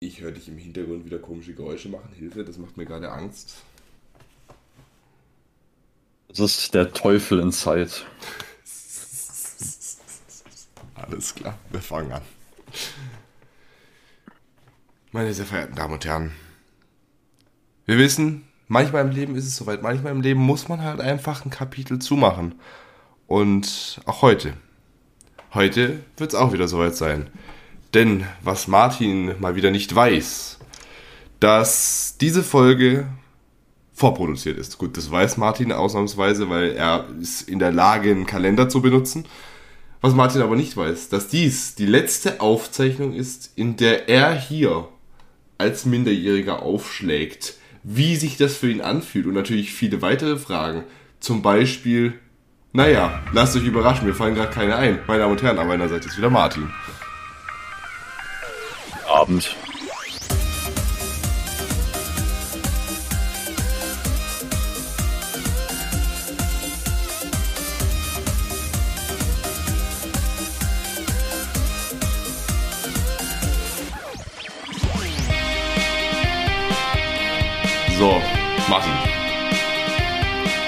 Ich höre dich im Hintergrund wieder komische Geräusche machen. Hilfe, das macht mir gerade Angst. Das ist der Teufel in Zeit. Alles klar, wir fangen an. Meine sehr verehrten Damen und Herren, wir wissen, manchmal im Leben ist es soweit, manchmal im Leben muss man halt einfach ein Kapitel zumachen. Und auch heute. Heute wird es auch wieder soweit sein. Denn was Martin mal wieder nicht weiß, dass diese Folge vorproduziert ist. Gut, das weiß Martin ausnahmsweise, weil er ist in der Lage, einen Kalender zu benutzen. Was Martin aber nicht weiß, dass dies die letzte Aufzeichnung ist, in der er hier als Minderjähriger aufschlägt, wie sich das für ihn anfühlt und natürlich viele weitere Fragen. Zum Beispiel, naja, lasst euch überraschen, mir fallen gerade keine ein. Meine Damen und Herren, aber meiner Seite ist wieder Martin. Abend. So, Martin.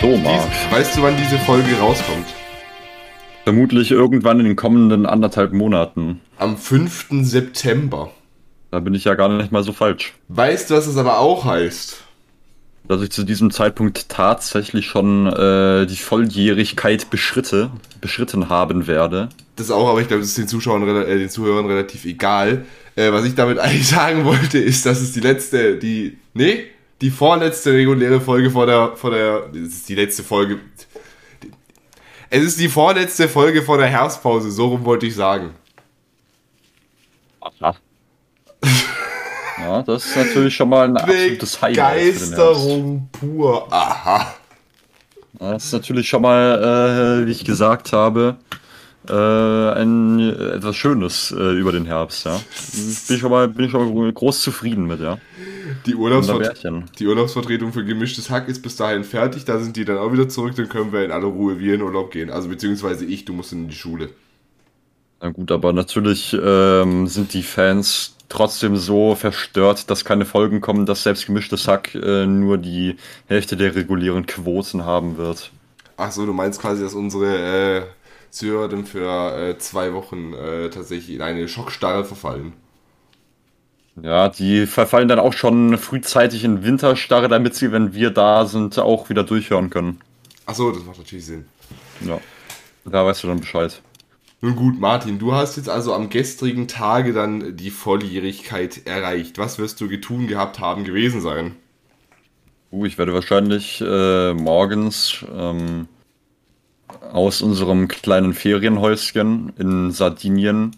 So, Marc. Weißt du, wann diese Folge rauskommt? Vermutlich irgendwann in den kommenden anderthalb Monaten. Am 5. September. Da bin ich ja gar nicht mal so falsch. Weißt du, was es aber auch heißt? Dass ich zu diesem Zeitpunkt tatsächlich schon äh, die Volljährigkeit beschritte, beschritten haben werde. Das auch, aber ich glaube, das ist den Zuschauern, äh, den Zuhörern relativ egal. Äh, was ich damit eigentlich sagen wollte, ist, dass es die letzte, die, nee, die vorletzte reguläre Folge vor der, vor der, das ist die letzte Folge. Es ist die vorletzte Folge vor der Herbstpause, so rum wollte ich sagen. Aha. Ja, das ist natürlich schon mal ein absolutes Highlight. Begeisterung pur. Aha. Das ist natürlich schon mal, äh, wie ich gesagt habe, äh, ein äh, etwas Schönes äh, über den Herbst. Ja. Bin ich schon mal, bin ich schon mal groß zufrieden mit, ja. Die, Urlaubsver die Urlaubsvertretung für gemischtes Hack ist bis dahin fertig. Da sind die dann auch wieder zurück. Dann können wir in aller Ruhe wir in Urlaub gehen. Also beziehungsweise ich, du musst in die Schule. Na gut, aber natürlich ähm, sind die Fans trotzdem so verstört, dass keine Folgen kommen, dass selbst gemischtes Hack äh, nur die Hälfte der regulären Quoten haben wird. Ach so, du meinst quasi, dass unsere äh, Zuhörer dann für äh, zwei Wochen äh, tatsächlich in eine Schockstarre verfallen. Ja, die verfallen dann auch schon frühzeitig in Winterstarre, damit sie, wenn wir da sind, auch wieder durchhören können. Ach so, das macht natürlich Sinn. Ja. Da weißt du dann Bescheid. Nun gut, Martin, du hast jetzt also am gestrigen Tage dann die Volljährigkeit erreicht. Was wirst du getun gehabt haben gewesen sein? Uh, ich werde wahrscheinlich äh, morgens ähm, aus unserem kleinen Ferienhäuschen in Sardinien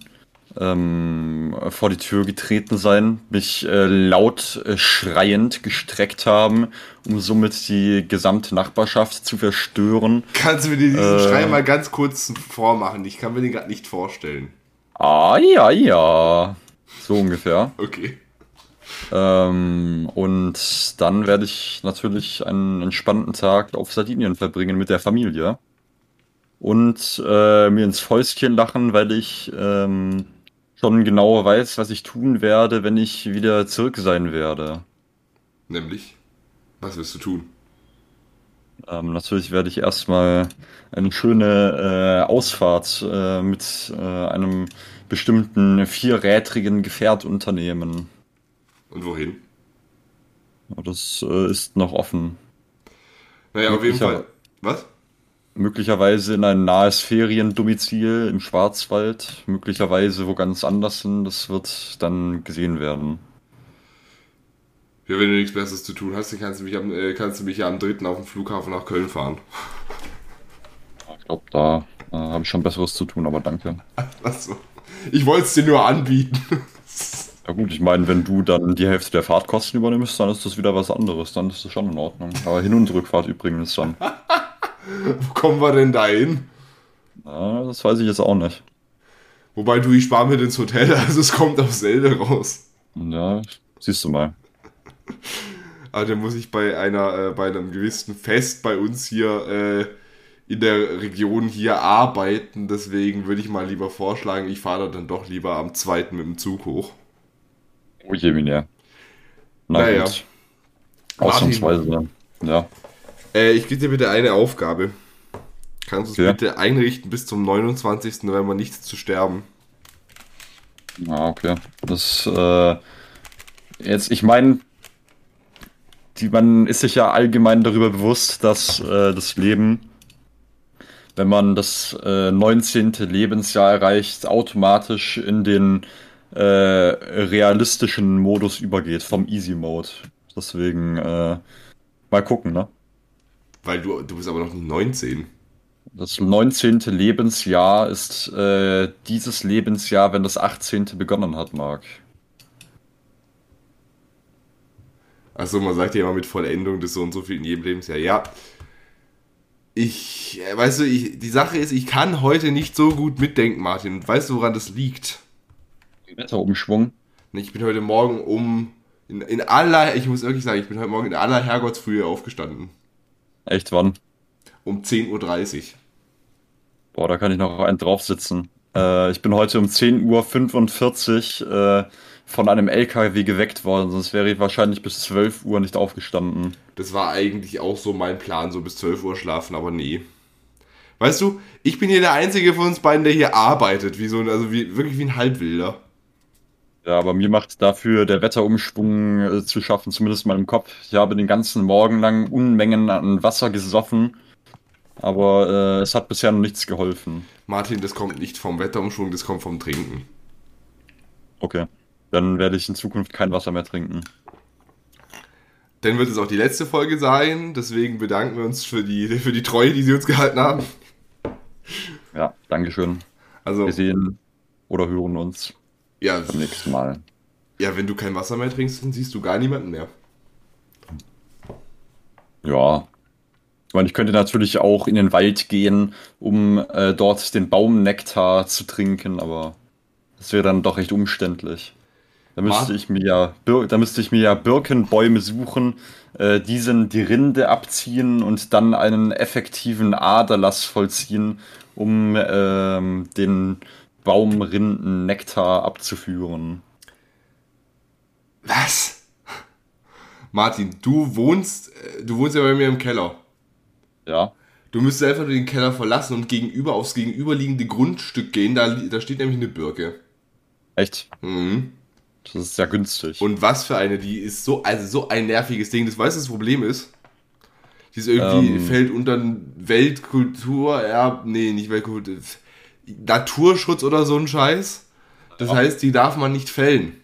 ähm, vor die Tür getreten sein, mich äh, laut äh, schreiend gestreckt haben, um somit die gesamte Nachbarschaft zu verstören. Kannst du mir diesen Äh. Schrei mal ganz kurz vormachen? Ich kann mir den gerade nicht vorstellen. Ah, ja, ja. So ungefähr. Okay. Ähm, und dann werde ich natürlich einen entspannten Tag auf Sardinien verbringen mit der Familie. Und äh, mir ins Fäustchen lachen, weil ich ähm, schon genau weiß, was ich tun werde, wenn ich wieder zurück sein werde. Nämlich, was wirst du tun? Ähm, natürlich werde ich erstmal eine schöne äh, Ausfahrt äh, mit äh, einem bestimmten vierrädrigen Gefährt unternehmen. Und wohin? Das äh, ist noch offen. Naja, auf jeden Fall. Was? Möglicherweise in ein nahes Feriendomizil im Schwarzwald, möglicherweise wo ganz anders hin, das wird dann gesehen werden. Ja, wenn du nichts Besseres zu tun hast, dann kannst du mich, am, äh, kannst du mich ja am 3. auf dem Flughafen nach Köln fahren. Ich glaube, da äh, habe ich schon Besseres zu tun, aber danke. Achso. Ich wollte es dir nur anbieten. Ja gut, ich meine, wenn du dann die Hälfte der Fahrtkosten übernimmst, dann ist das wieder was anderes, dann ist das schon in Ordnung. Aber Hin- und Rückfahrt übrigens dann. Wo kommen wir denn da hin? Ja, das weiß ich jetzt auch nicht. Wobei du, ich spare mir ins Hotel, also es kommt auf selbe raus. Ja, siehst du mal. Aber dann muss ich bei einer, äh, bei einem gewissen Fest bei uns hier äh, in der Region hier arbeiten. Deswegen würde ich mal lieber vorschlagen, ich fahre da dann doch lieber am zweiten mit dem Zug hoch. Oh je, Mine. Na Naja. gut. Ausnahmsweise. Ja. Äh, ich gebe dir bitte eine Aufgabe. Kannst du es Ja. bitte einrichten, bis zum 29. November nicht zu sterben? Ja, okay. Das, äh, jetzt, ich meine, man ist sich ja allgemein darüber bewusst, dass äh, das Leben, wenn man das äh, 19. Lebensjahr erreicht, automatisch in den äh, realistischen Modus übergeht, vom Easy Mode. Deswegen, äh, mal gucken, ne? Weil du, du bist aber noch nicht 19. Das 19. Lebensjahr ist äh, dieses Lebensjahr, wenn das 18. begonnen hat, Marc. Achso, man sagt ja immer mit Vollendung des so und so viel in jedem Lebensjahr. Ja. Ich, äh, weißt du, ich, die Sache ist, ich kann heute nicht so gut mitdenken, Martin. Und weißt du, woran das liegt? Wetterumschwung. Ich bin heute Morgen um, in, in aller, ich muss wirklich sagen, ich bin heute Morgen in aller Herrgottsfrühe aufgestanden. Echt wann? Um 10.30 Uhr. Boah, da kann ich noch einen draufsitzen. Äh, ich bin heute um 10.45 Uhr äh, von einem LKW geweckt worden, sonst wäre ich wahrscheinlich bis 12 Uhr nicht aufgestanden. Das war eigentlich auch so mein Plan, so bis 12 Uhr schlafen, aber nee. Weißt du, ich bin hier der Einzige von uns beiden, der hier arbeitet, wie so ein, also wie, wirklich wie ein Halbwilder. Ja, aber mir macht dafür der Wetterumschwung äh, zu schaffen, zumindest mal im Kopf. Ich habe den ganzen Morgen lang Unmengen an Wasser gesoffen, aber äh, es hat bisher noch nichts geholfen. Martin, das kommt nicht vom Wetterumschwung, das kommt vom Trinken. Okay, dann werde ich in Zukunft kein Wasser mehr trinken. Dann wird es auch die letzte Folge sein, deswegen bedanken wir uns für die, für die Treue, die sie uns gehalten haben. Ja, Dankeschön. Also, Wir sehen oder hören uns ja, beim nächsten Mal. ja, wenn du kein Wasser mehr trinkst, dann siehst du gar niemanden mehr. Ja. Ich meine, ich könnte natürlich auch in den Wald gehen, um äh, dort den Baumnektar zu trinken, aber das wäre dann doch recht umständlich. Da müsste ich mir ja, da müsste ich mir ja Birkenbäume suchen, äh, diesen die Rinde abziehen und dann einen effektiven Aderlass vollziehen, um ähm, den Baumrinden-Nektar abzuführen. Was? Martin, du wohnst, äh, du wohnst ja bei mir im Keller. Ja. Du müsstest einfach nur den Keller verlassen und gegenüber aufs gegenüberliegende Grundstück gehen. Da, da steht nämlich eine Birke. Echt? Mhm. Das ist ja günstig. Und was für eine, die ist so, also so ein nerviges Ding. Das weißt du, das Problem ist? Die ist irgendwie, Ähm. fällt unter ein Weltkultur, ja, nee, nicht Weltkultur, Naturschutz oder so ein Scheiß. Das heißt, die darf man nicht fällen.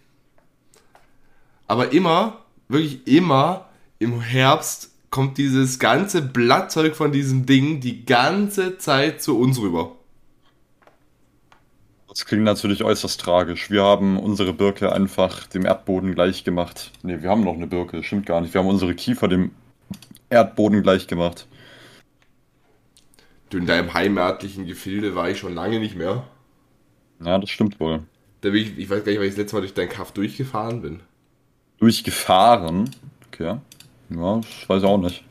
Aber immer, wirklich immer im Herbst kommt dieses ganze Blattzeug von diesem Ding die ganze Zeit zu uns rüber. Das klingt natürlich äußerst tragisch. Wir haben unsere Birke einfach dem Erdboden gleich gemacht. Ne, wir haben noch eine Birke, stimmt gar nicht. Wir haben unsere Kiefer dem Erdboden gleich gemacht. In deinem heimatlichen Gefilde war ich schon lange nicht mehr. Ja, das stimmt wohl. Da bin ich, ich weiß gar nicht, weil ich das letzte Mal durch dein Kaff durchgefahren bin. Durchgefahren. Okay. Ja, ich weiß auch nicht.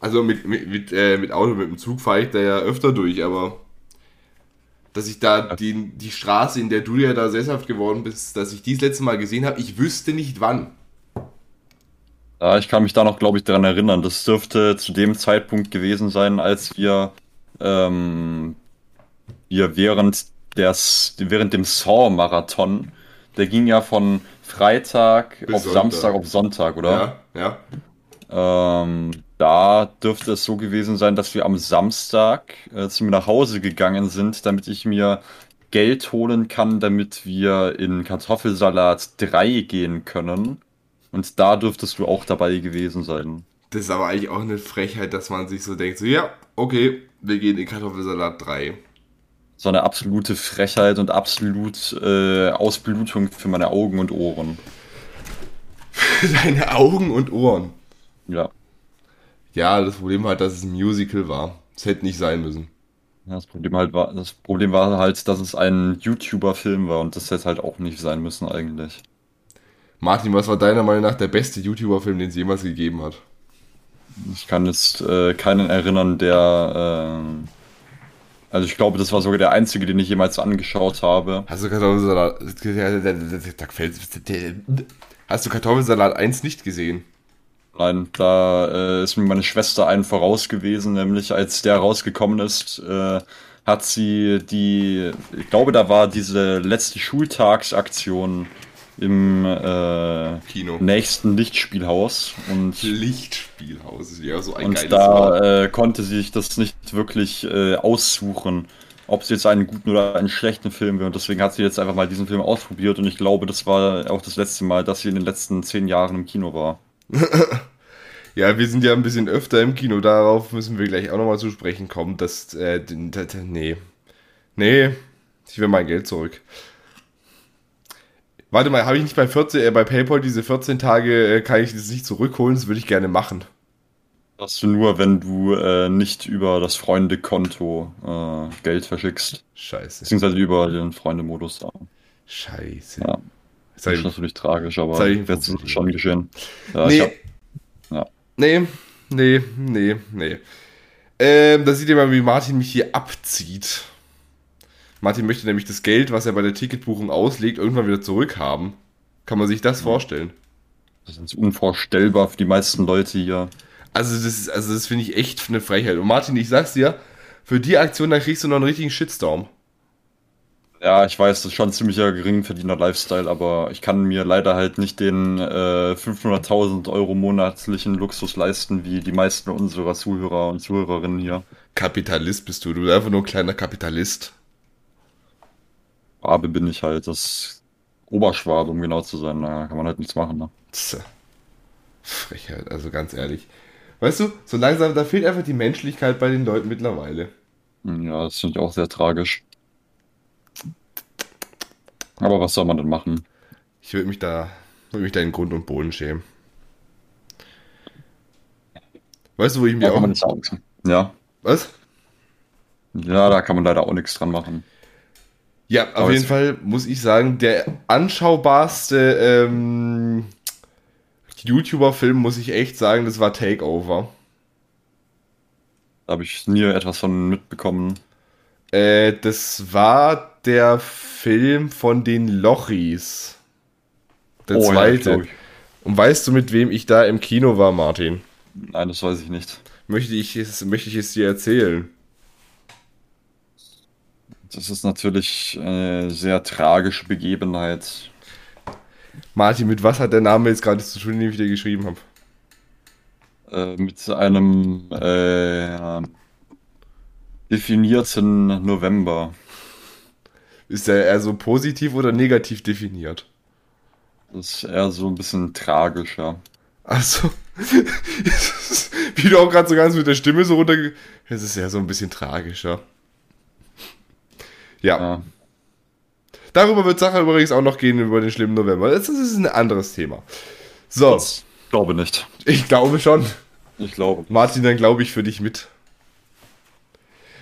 Also mit, mit, mit, äh, mit Auto, mit dem Zug fahre ich da ja öfter durch, aber dass ich da die, die Straße, in der du ja da sesshaft geworden bist, dass ich die das letzte Mal gesehen habe, ich wüsste nicht wann. Ja, ich kann mich da noch, glaube ich, daran erinnern. Das dürfte zu dem Zeitpunkt gewesen sein, als wir, ähm, wir während, des, während dem Saw-Marathon, der ging ja von Freitag Bis auf Sonntag. Samstag auf Sonntag, oder? Ja, ja. Ähm, da dürfte es so gewesen sein, dass wir am Samstag äh, zu mir nach Hause gegangen sind, damit ich mir Geld holen kann, damit wir in Kartoffelsalat 3 gehen können. Und da dürftest du auch dabei gewesen sein. Das ist aber eigentlich auch eine Frechheit, dass man sich so denkt, so ja, okay, wir gehen in Kartoffelsalat 3. So eine absolute Frechheit und absolut äh, Ausblutung für meine Augen und Ohren. Deine Augen und Ohren. Ja. Ja, das Problem halt, dass es ein Musical war. Es hätte nicht sein müssen. Ja, Das Problem halt war, das Problem war halt, dass es ein YouTuber-Film war und das hätte halt auch nicht sein müssen eigentlich. Martin, was war deiner Meinung nach der beste YouTuber-Film, den es jemals gegeben hat? Ich kann jetzt äh, keinen erinnern, der Also ich glaube, das war sogar der einzige, den ich jemals angeschaut habe. Hast du Kartoffelsalat. Hast du Kartoffelsalat 1 nicht gesehen? Nein, da äh, ist mir meine Schwester einen voraus gewesen, nämlich als der rausgekommen ist, äh, hat sie die, ich glaube, da war diese letzte Schultagsaktion im äh, Kino. nächsten Lichtspielhaus und Lichtspielhaus ist ja so ein und da äh, konnte sie sich das nicht wirklich äh, aussuchen, ob sie jetzt einen guten oder einen schlechten Film will. Und deswegen hat sie jetzt einfach mal diesen Film ausprobiert. Und ich glaube, das war auch das letzte Mal, dass sie in den letzten zehn Jahren im Kino war. Ja, wir sind ja ein bisschen öfter im Kino. Darauf müssen wir gleich auch nochmal zu sprechen kommen. Dass, äh, nee. Nee, ich will mein Geld zurück. Warte mal, habe ich nicht bei 14, äh, bei PayPal diese 14 Tage, äh, kann ich das nicht zurückholen? Das würde ich gerne machen. Das du nur, wenn du äh, nicht über das Freunde-Konto äh, Geld verschickst. Scheiße. Beziehungsweise über den Freunde-Modus da. Scheiße. Ja. Das ist ich, natürlich tragisch, aber es schon geschehen. Ja, nee. hab, ja. nee, nee, nee, nee. Ähm, da seht ihr mal, wie Martin mich hier abzieht. Martin möchte nämlich das Geld, was er bei der Ticketbuchung auslegt, irgendwann wieder zurückhaben. Kann man sich das vorstellen? das ist unvorstellbar für die meisten Leute hier. Also das, ist- also das finde ich echt eine Frechheit. Und Martin, ich sag's dir, für die Aktion, da kriegst du noch einen richtigen Shitstorm. Ja, ich weiß, das ist schon ein ziemlicher geringverdiener Lifestyle, aber ich kann mir leider halt nicht den äh, 500.000 Euro monatlichen Luxus leisten, wie die meisten unserer Zuhörer und Zuhörerinnen hier. Kapitalist bist du, du bist einfach nur ein kleiner Kapitalist. Schwabe bin ich halt, das Oberschwabe, um genau zu sein, da kann man halt nichts machen. Ne? Frechheit, also ganz ehrlich. Weißt du, so langsam, da fehlt einfach die Menschlichkeit bei den Leuten mittlerweile. Ja, das finde ich auch sehr tragisch. Aber was soll man denn machen? Ich würde mich da, würde mich da in Grund und Boden schämen. Weißt du, wo ich mir kann auch. Ja, Was? ja, da kann man leider auch nichts dran machen. Ja, auf Aber jeden Fall muss ich sagen, der anschaubarste ähm, YouTuber-Film, muss ich echt sagen, das war Takeover. Habe ich nie etwas von mitbekommen. Äh, das war der Film von den Lochis. Der Oh, ja, zweite. ich. Und weißt du, mit wem ich da im Kino war, Martin? Nein, das weiß ich nicht. Möchte ich es, möchte ich es dir erzählen? Das ist natürlich eine sehr tragische Begebenheit. Martin, mit was hat der Name jetzt gerade zu tun, den ich dir geschrieben habe? Äh, mit einem äh, definierten November. Ist der eher so positiv oder negativ definiert? Das ist eher so ein bisschen tragischer. Achso. Wie du auch gerade so ganz mit der Stimme so runter. Es ist ja so ein bisschen tragischer. Ja. Ja. Darüber wird Sache übrigens auch noch gehen, über den schlimmen November. Das das ist ein anderes Thema. So, Das glaube nicht. ich glaube schon. Ich glaube. Martin, dann glaube ich für dich mit.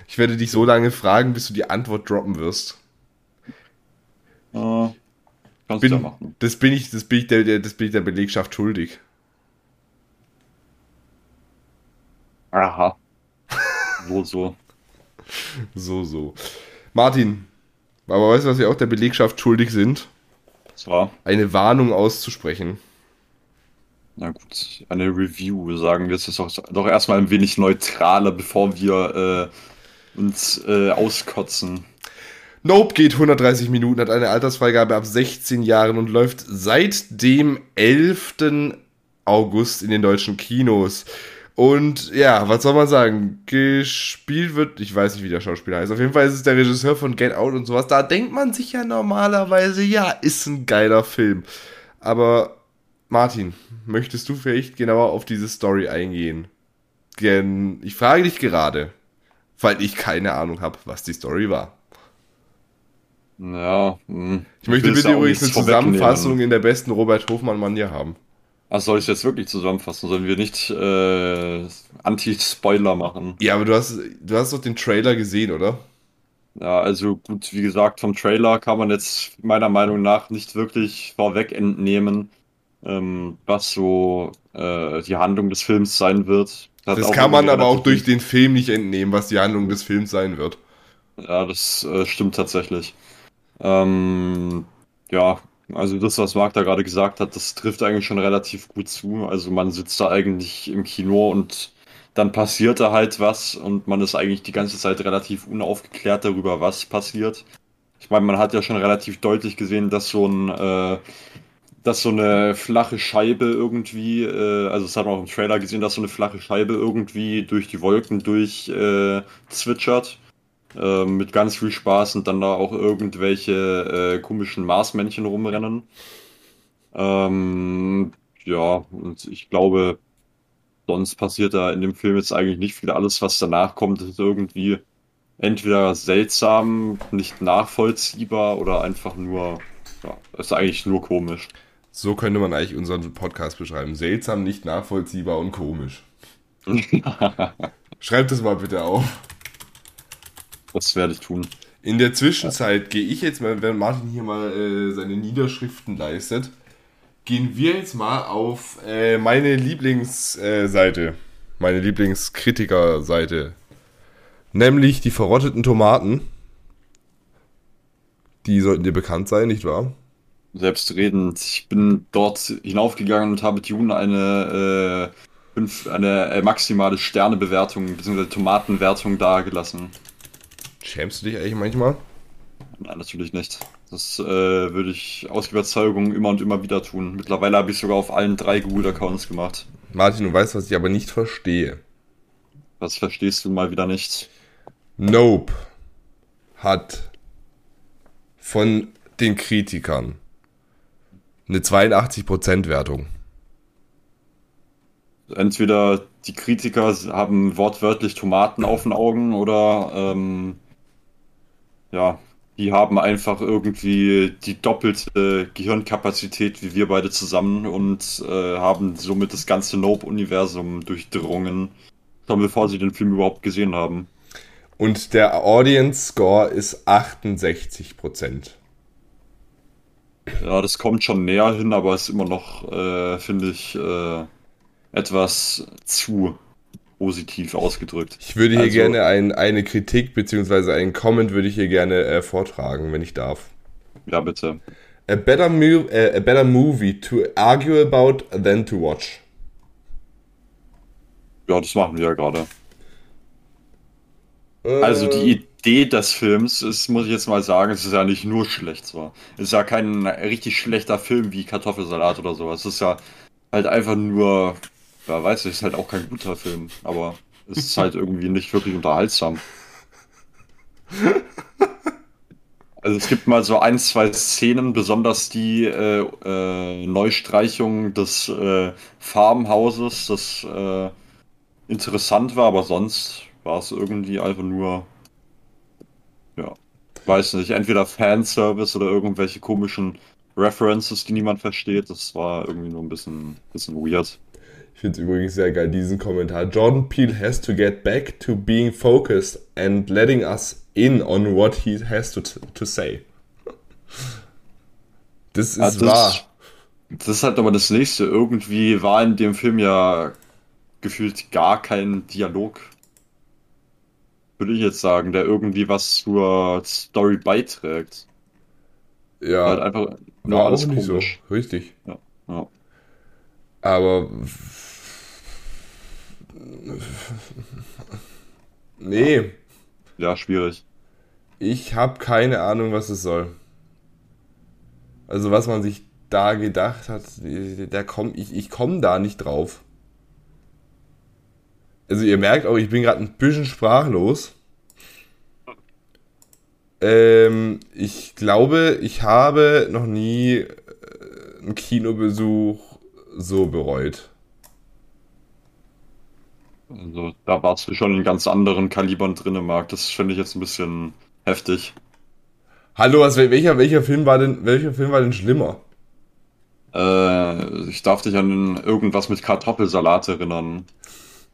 Ich werde dich so lange fragen, bis du die Antwort droppen wirst. Äh, kannst du ja Bin, machen. das bin ich, das bin ich der, der, das bin ich der Belegschaft schuldig. Aha. Wohl so. So, so. Martin, aber weißt du, was wir auch der Belegschaft schuldig sind? Das war, Eine Warnung auszusprechen. na gut, eine Review, sagen wir es ist doch, doch erstmal ein wenig neutraler, bevor wir äh, uns äh, auskotzen. Nope geht 130 Minuten, hat eine Altersfreigabe ab 16 Jahren und läuft seit dem 11. August in den deutschen Kinos. Und ja, was soll man sagen? Gespielt wird, ich weiß nicht, wie der Schauspieler heißt. Auf jeden Fall ist es der Regisseur von Get Out und sowas. Da denkt man sich ja normalerweise, ja, ist ein geiler Film. Aber Martin, möchtest du vielleicht genauer auf diese Story eingehen? Gen ich frage dich gerade, weil ich keine Ahnung habe, was die Story war. Ja, hm. Ich möchte bitte übrigens eine. Zusammenfassung in der besten Robert Hofmann-Manier haben. Was soll ich jetzt wirklich zusammenfassen? Sollen wir nicht äh, Anti-Spoiler machen? Ja, aber du hast, du hast doch den Trailer gesehen, oder? Ja, also gut, wie gesagt, vom Trailer kann man jetzt meiner Meinung nach nicht wirklich vorweg entnehmen, ähm, was so äh, die Handlung des Films sein wird. Das auch kann man aber auch durch den Film nicht entnehmen, was die Handlung des Films sein wird. Ja, das äh, stimmt tatsächlich. Ähm, ja, also das, was Marc da gerade gesagt hat, das trifft eigentlich schon relativ gut zu. Also man sitzt da eigentlich im Kino und dann passiert da halt was und man ist eigentlich die ganze Zeit relativ unaufgeklärt darüber, was passiert. Ich meine, man hat ja schon relativ deutlich gesehen, dass so ein, äh, dass so eine flache Scheibe irgendwie, äh, also das hat man auch im Trailer gesehen, dass so eine flache Scheibe irgendwie durch die Wolken durch äh, zwitschert. Äh, mit ganz viel Spaß und dann da auch irgendwelche äh, komischen Marsmännchen rumrennen. Ähm, ja, und ich glaube, sonst passiert da in dem Film jetzt eigentlich nicht viel. Alles, was danach kommt, ist irgendwie entweder seltsam, nicht nachvollziehbar oder einfach nur, ja, ist eigentlich nur komisch. So könnte man eigentlich unseren Podcast beschreiben. Seltsam, nicht nachvollziehbar und komisch. Schreibt das mal bitte auf. Das werde ich tun. In der Zwischenzeit gehe ich jetzt mal, während Martin hier mal äh, seine Niederschriften leistet, gehen wir jetzt mal auf äh, meine Lieblingsseite, meine Lieblingskritikerseite, nämlich die verrotteten Tomaten. Die sollten dir bekannt sein, nicht wahr? Selbstredend. Ich bin dort hinaufgegangen und habe Dune eine, äh, fünf, eine äh, maximale Sternebewertung bzw. Tomatenwertung dargelassen. Schämst du dich eigentlich manchmal? Nein, natürlich nicht. Das äh, würde ich aus Überzeugung immer und immer wieder tun. Mittlerweile habe ich sogar auf allen drei Google-Accounts gemacht. Martin, du weißt, was ich aber nicht verstehe. Was verstehst du mal wieder nicht? Nope hat von den Kritikern eine 82% Wertung. Entweder die Kritiker haben wortwörtlich Tomaten auf den Augen oder ähm, ja, die haben einfach irgendwie die doppelte Gehirnkapazität wie wir beide zusammen und äh, haben somit das ganze Nope-Universum durchdrungen, schon bevor sie den Film überhaupt gesehen haben. Und der Audience Score ist 68%. Ja, das kommt schon näher hin, aber ist immer noch, äh, finde ich, äh, etwas zu positiv ausgedrückt. Ich würde hier also, gerne ein, eine Kritik bzw. einen Comment würde ich hier gerne äh, vortragen, wenn ich darf. Ja, bitte. A better, uh, a better movie to argue about than to watch. Ja, das machen wir ja gerade. Äh, also die Idee des Films ist, muss ich jetzt mal sagen, es ist ja nicht nur schlecht so. Es ist ja kein richtig schlechter Film wie Kartoffelsalat oder sowas. Es ist ja halt einfach nur ja, weiß ich, ist halt auch kein guter Film, aber es ist halt irgendwie nicht wirklich unterhaltsam. Also es gibt mal so ein, zwei Szenen, besonders die äh, äh, Neustreichung des äh, Farmhauses, das äh, interessant war, aber sonst war es irgendwie einfach nur, ja, weiß nicht, entweder Fanservice oder irgendwelche komischen References, die niemand versteht. Das war irgendwie nur ein bisschen, bisschen weird. Ich finde es übrigens sehr geil, diesen Kommentar. Jordan Peele has to get back to being focused and letting us in on what he has to, to say. Das ist ja, das, wahr. Das ist halt aber das nächste. Irgendwie war in dem Film ja gefühlt gar kein Dialog. Würde ich jetzt sagen, der irgendwie was zur Story beiträgt. Ja. Halt einfach war auch nicht komisch. so. Richtig. Ja. ja. Aber Nee. Ja, schwierig. Ich habe keine Ahnung, was es soll. Also was man sich da gedacht hat, da komm, ich, ich komme da nicht drauf. Also ihr merkt auch, ich bin gerade ein bisschen sprachlos. Ähm, ich glaube, ich habe noch nie äh, einen Kinobesuch so bereut. Also da warst du schon in ganz anderen Kalibern drin, Marc. Das finde ich jetzt ein bisschen heftig. Hallo, was, welcher, welcher Film war denn, welcher Film war denn schlimmer? Äh, ich darf dich an irgendwas mit Kartoffelsalat erinnern.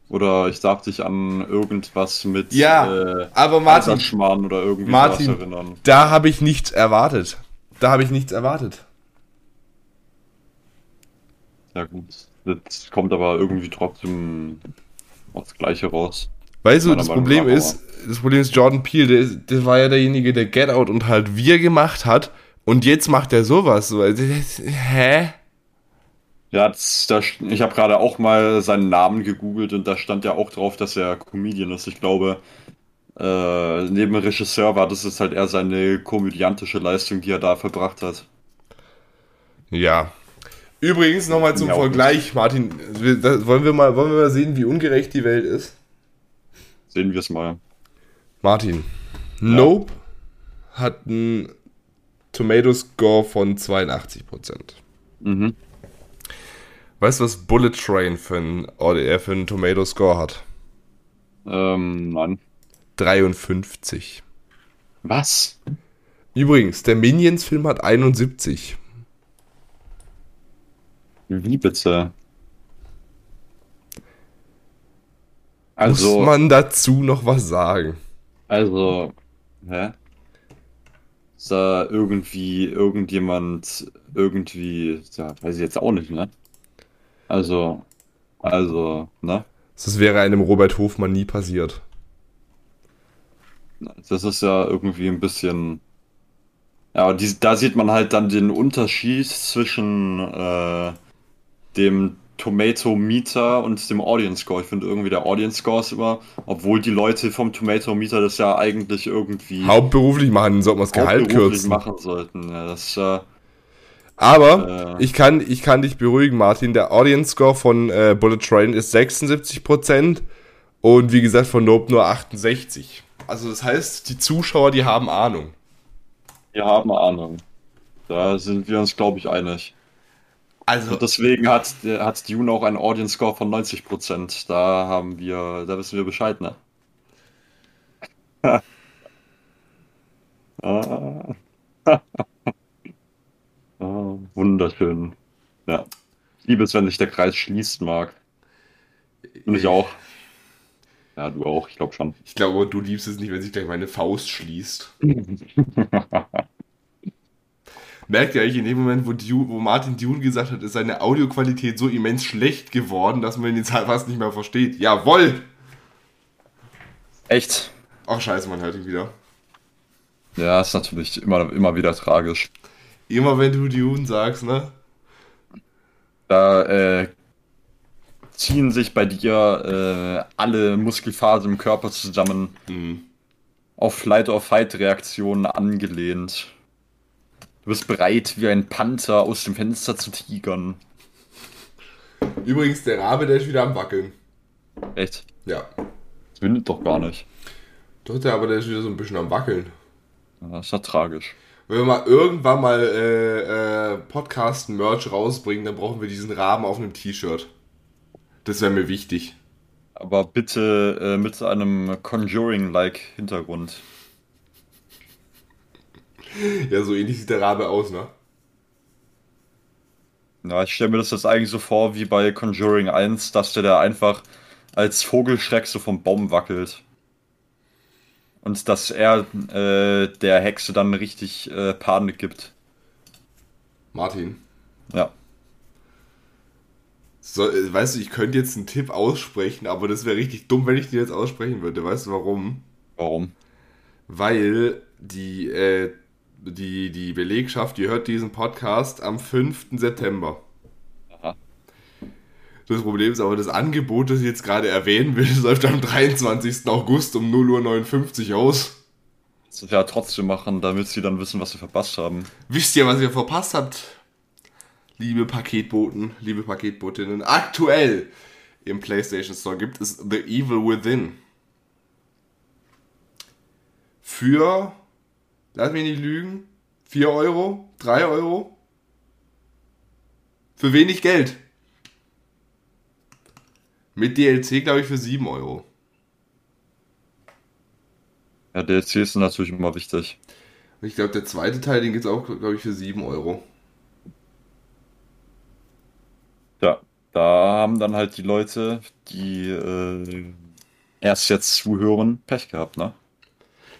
Oder ich darf dich an irgendwas mit ja, äh, aber Martin, oder irgendwie Martin, erinnern. Da habe ich nichts erwartet. Da habe ich nichts erwartet. Ja gut. Das kommt aber irgendwie trotzdem aufs Gleiche raus. Weißt du, das Meinung Problem nach ist, das Problem ist Jordan Peele, der, der war ja derjenige, der Get Out und halt Wir gemacht hat. Und jetzt macht er sowas. So, das- hä? Ja, das, da, ich habe gerade auch mal seinen Namen gegoogelt und da stand ja auch drauf, dass er Comedian ist. Ich glaube, äh, neben Regisseur war das jetzt halt eher seine komödiantische Leistung, die er da verbracht hat. Ja. Übrigens nochmal zum Ja, Vergleich, Martin. Wollen, wir mal, wollen wir mal sehen, wie ungerecht die Welt ist? Sehen wir es mal. Martin. Nope hat einen Tomato Score von 82%. Mhm. Weißt du, was Bullet Train für einen, ODR für einen Tomato Score hat? Ähm, nein. 53. Was? Übrigens, der Minions-Film hat 71. Wie bitte? Muss Also, man dazu noch was sagen? also, hä? Ist da irgendwie irgendjemand irgendwie, ja, weiß ich jetzt auch nicht, ne? Also, also, ne? Das wäre einem Robert Hofmann nie passiert. Das ist ja irgendwie ein bisschen. Ja, die, da sieht man halt dann den Unterschied zwischen äh, dem Tomato Meter und dem Audience Score. Ich finde irgendwie der Audience Score ist immer, obwohl die Leute vom Tomato Meter das ja eigentlich irgendwie Hauptberuflich machen, sollten wir das Gehalt kürzen. machen sollten. Ja, das ja. Aber Äh. ich, kann, ich kann dich beruhigen, Martin. Der Audience Score von äh, Bullet Train ist 76% und wie gesagt von Nope nur 68%. Also das heißt, die Zuschauer, die haben Ahnung. Wir haben Ahnung. Da sind wir uns, glaube ich, einig. Also, Und deswegen hat, hat Dune auch einen Audience Score von 90%. Da haben wir, da wissen wir Bescheid, ne? ah. ah, wunderschön. Ja. Ich liebe es, wenn sich der Kreis schließt, Marc. Und ich auch. Ja, du auch, ich glaube schon. ich glaube, du liebst es nicht, wenn sich gleich meine Faust schließt. Merkt ihr eigentlich in dem Moment, wo, Dune, wo Martin Dune gesagt hat, ist seine Audioqualität so immens schlecht geworden, dass man ihn jetzt fast nicht mehr versteht. Jawoll! Echt? Ach scheiße, man hört ihn wieder. Ja, ist natürlich immer, immer wieder tragisch. Immer wenn du Dune sagst, ne? Da äh, ziehen sich bei dir äh, alle Muskelfasern im Körper zusammen, Mhm. auf Flight-or-Fight-Reaktionen angelehnt. Du bist bereit, wie ein Panther aus dem Fenster zu tigern. Übrigens, der Rabe, der ist wieder am Wackeln. Echt? Ja. Das windet doch gar nicht. Doch, der, aber der ist wieder so ein bisschen am Wackeln. Das ist ja tragisch. Wenn wir mal irgendwann mal äh, äh, Podcast-Merch rausbringen, dann brauchen wir diesen Raben auf einem T-Shirt. Das wäre mir wichtig. Aber bitte äh, mit einem Conjuring-like Hintergrund. Ja, so ähnlich sieht der Rabe aus, ne? Ja, ich stelle mir das jetzt eigentlich so vor wie bei Conjuring 1, dass der da einfach als Vogelschreck so vom Baum wackelt. Und dass er äh, der Hexe dann richtig äh, Panik gibt. Martin. Ja. So, äh, weißt du, ich könnte jetzt einen Tipp aussprechen, aber das wäre richtig dumm, wenn ich den jetzt aussprechen würde. Weißt du warum? Warum? Weil die, äh, die, die Belegschaft, die hört diesen Podcast am 5. September. Aha. Das Problem ist aber, das Angebot, das ich jetzt gerade erwähnen will, läuft am 23. August um 0.59 Uhr aus. Das ist ja trotzdem machen, damit sie dann wissen, was sie verpasst haben. Wisst ihr, was ihr verpasst habt? Liebe Paketboten, liebe Paketbotinnen, aktuell im PlayStation Store gibt es The Evil Within. Für, lass mich nicht lügen, 4 Euro, 3 Euro. Für wenig Geld. Mit DLC, glaube ich, für 7 Euro. Ja, DLCs sind natürlich immer wichtig. Ich glaube, der zweite Teil, den gibt es auch, glaube ich, für 7 Euro. Ja, da haben dann halt die Leute, die äh, erst jetzt zuhören, Pech gehabt, ne?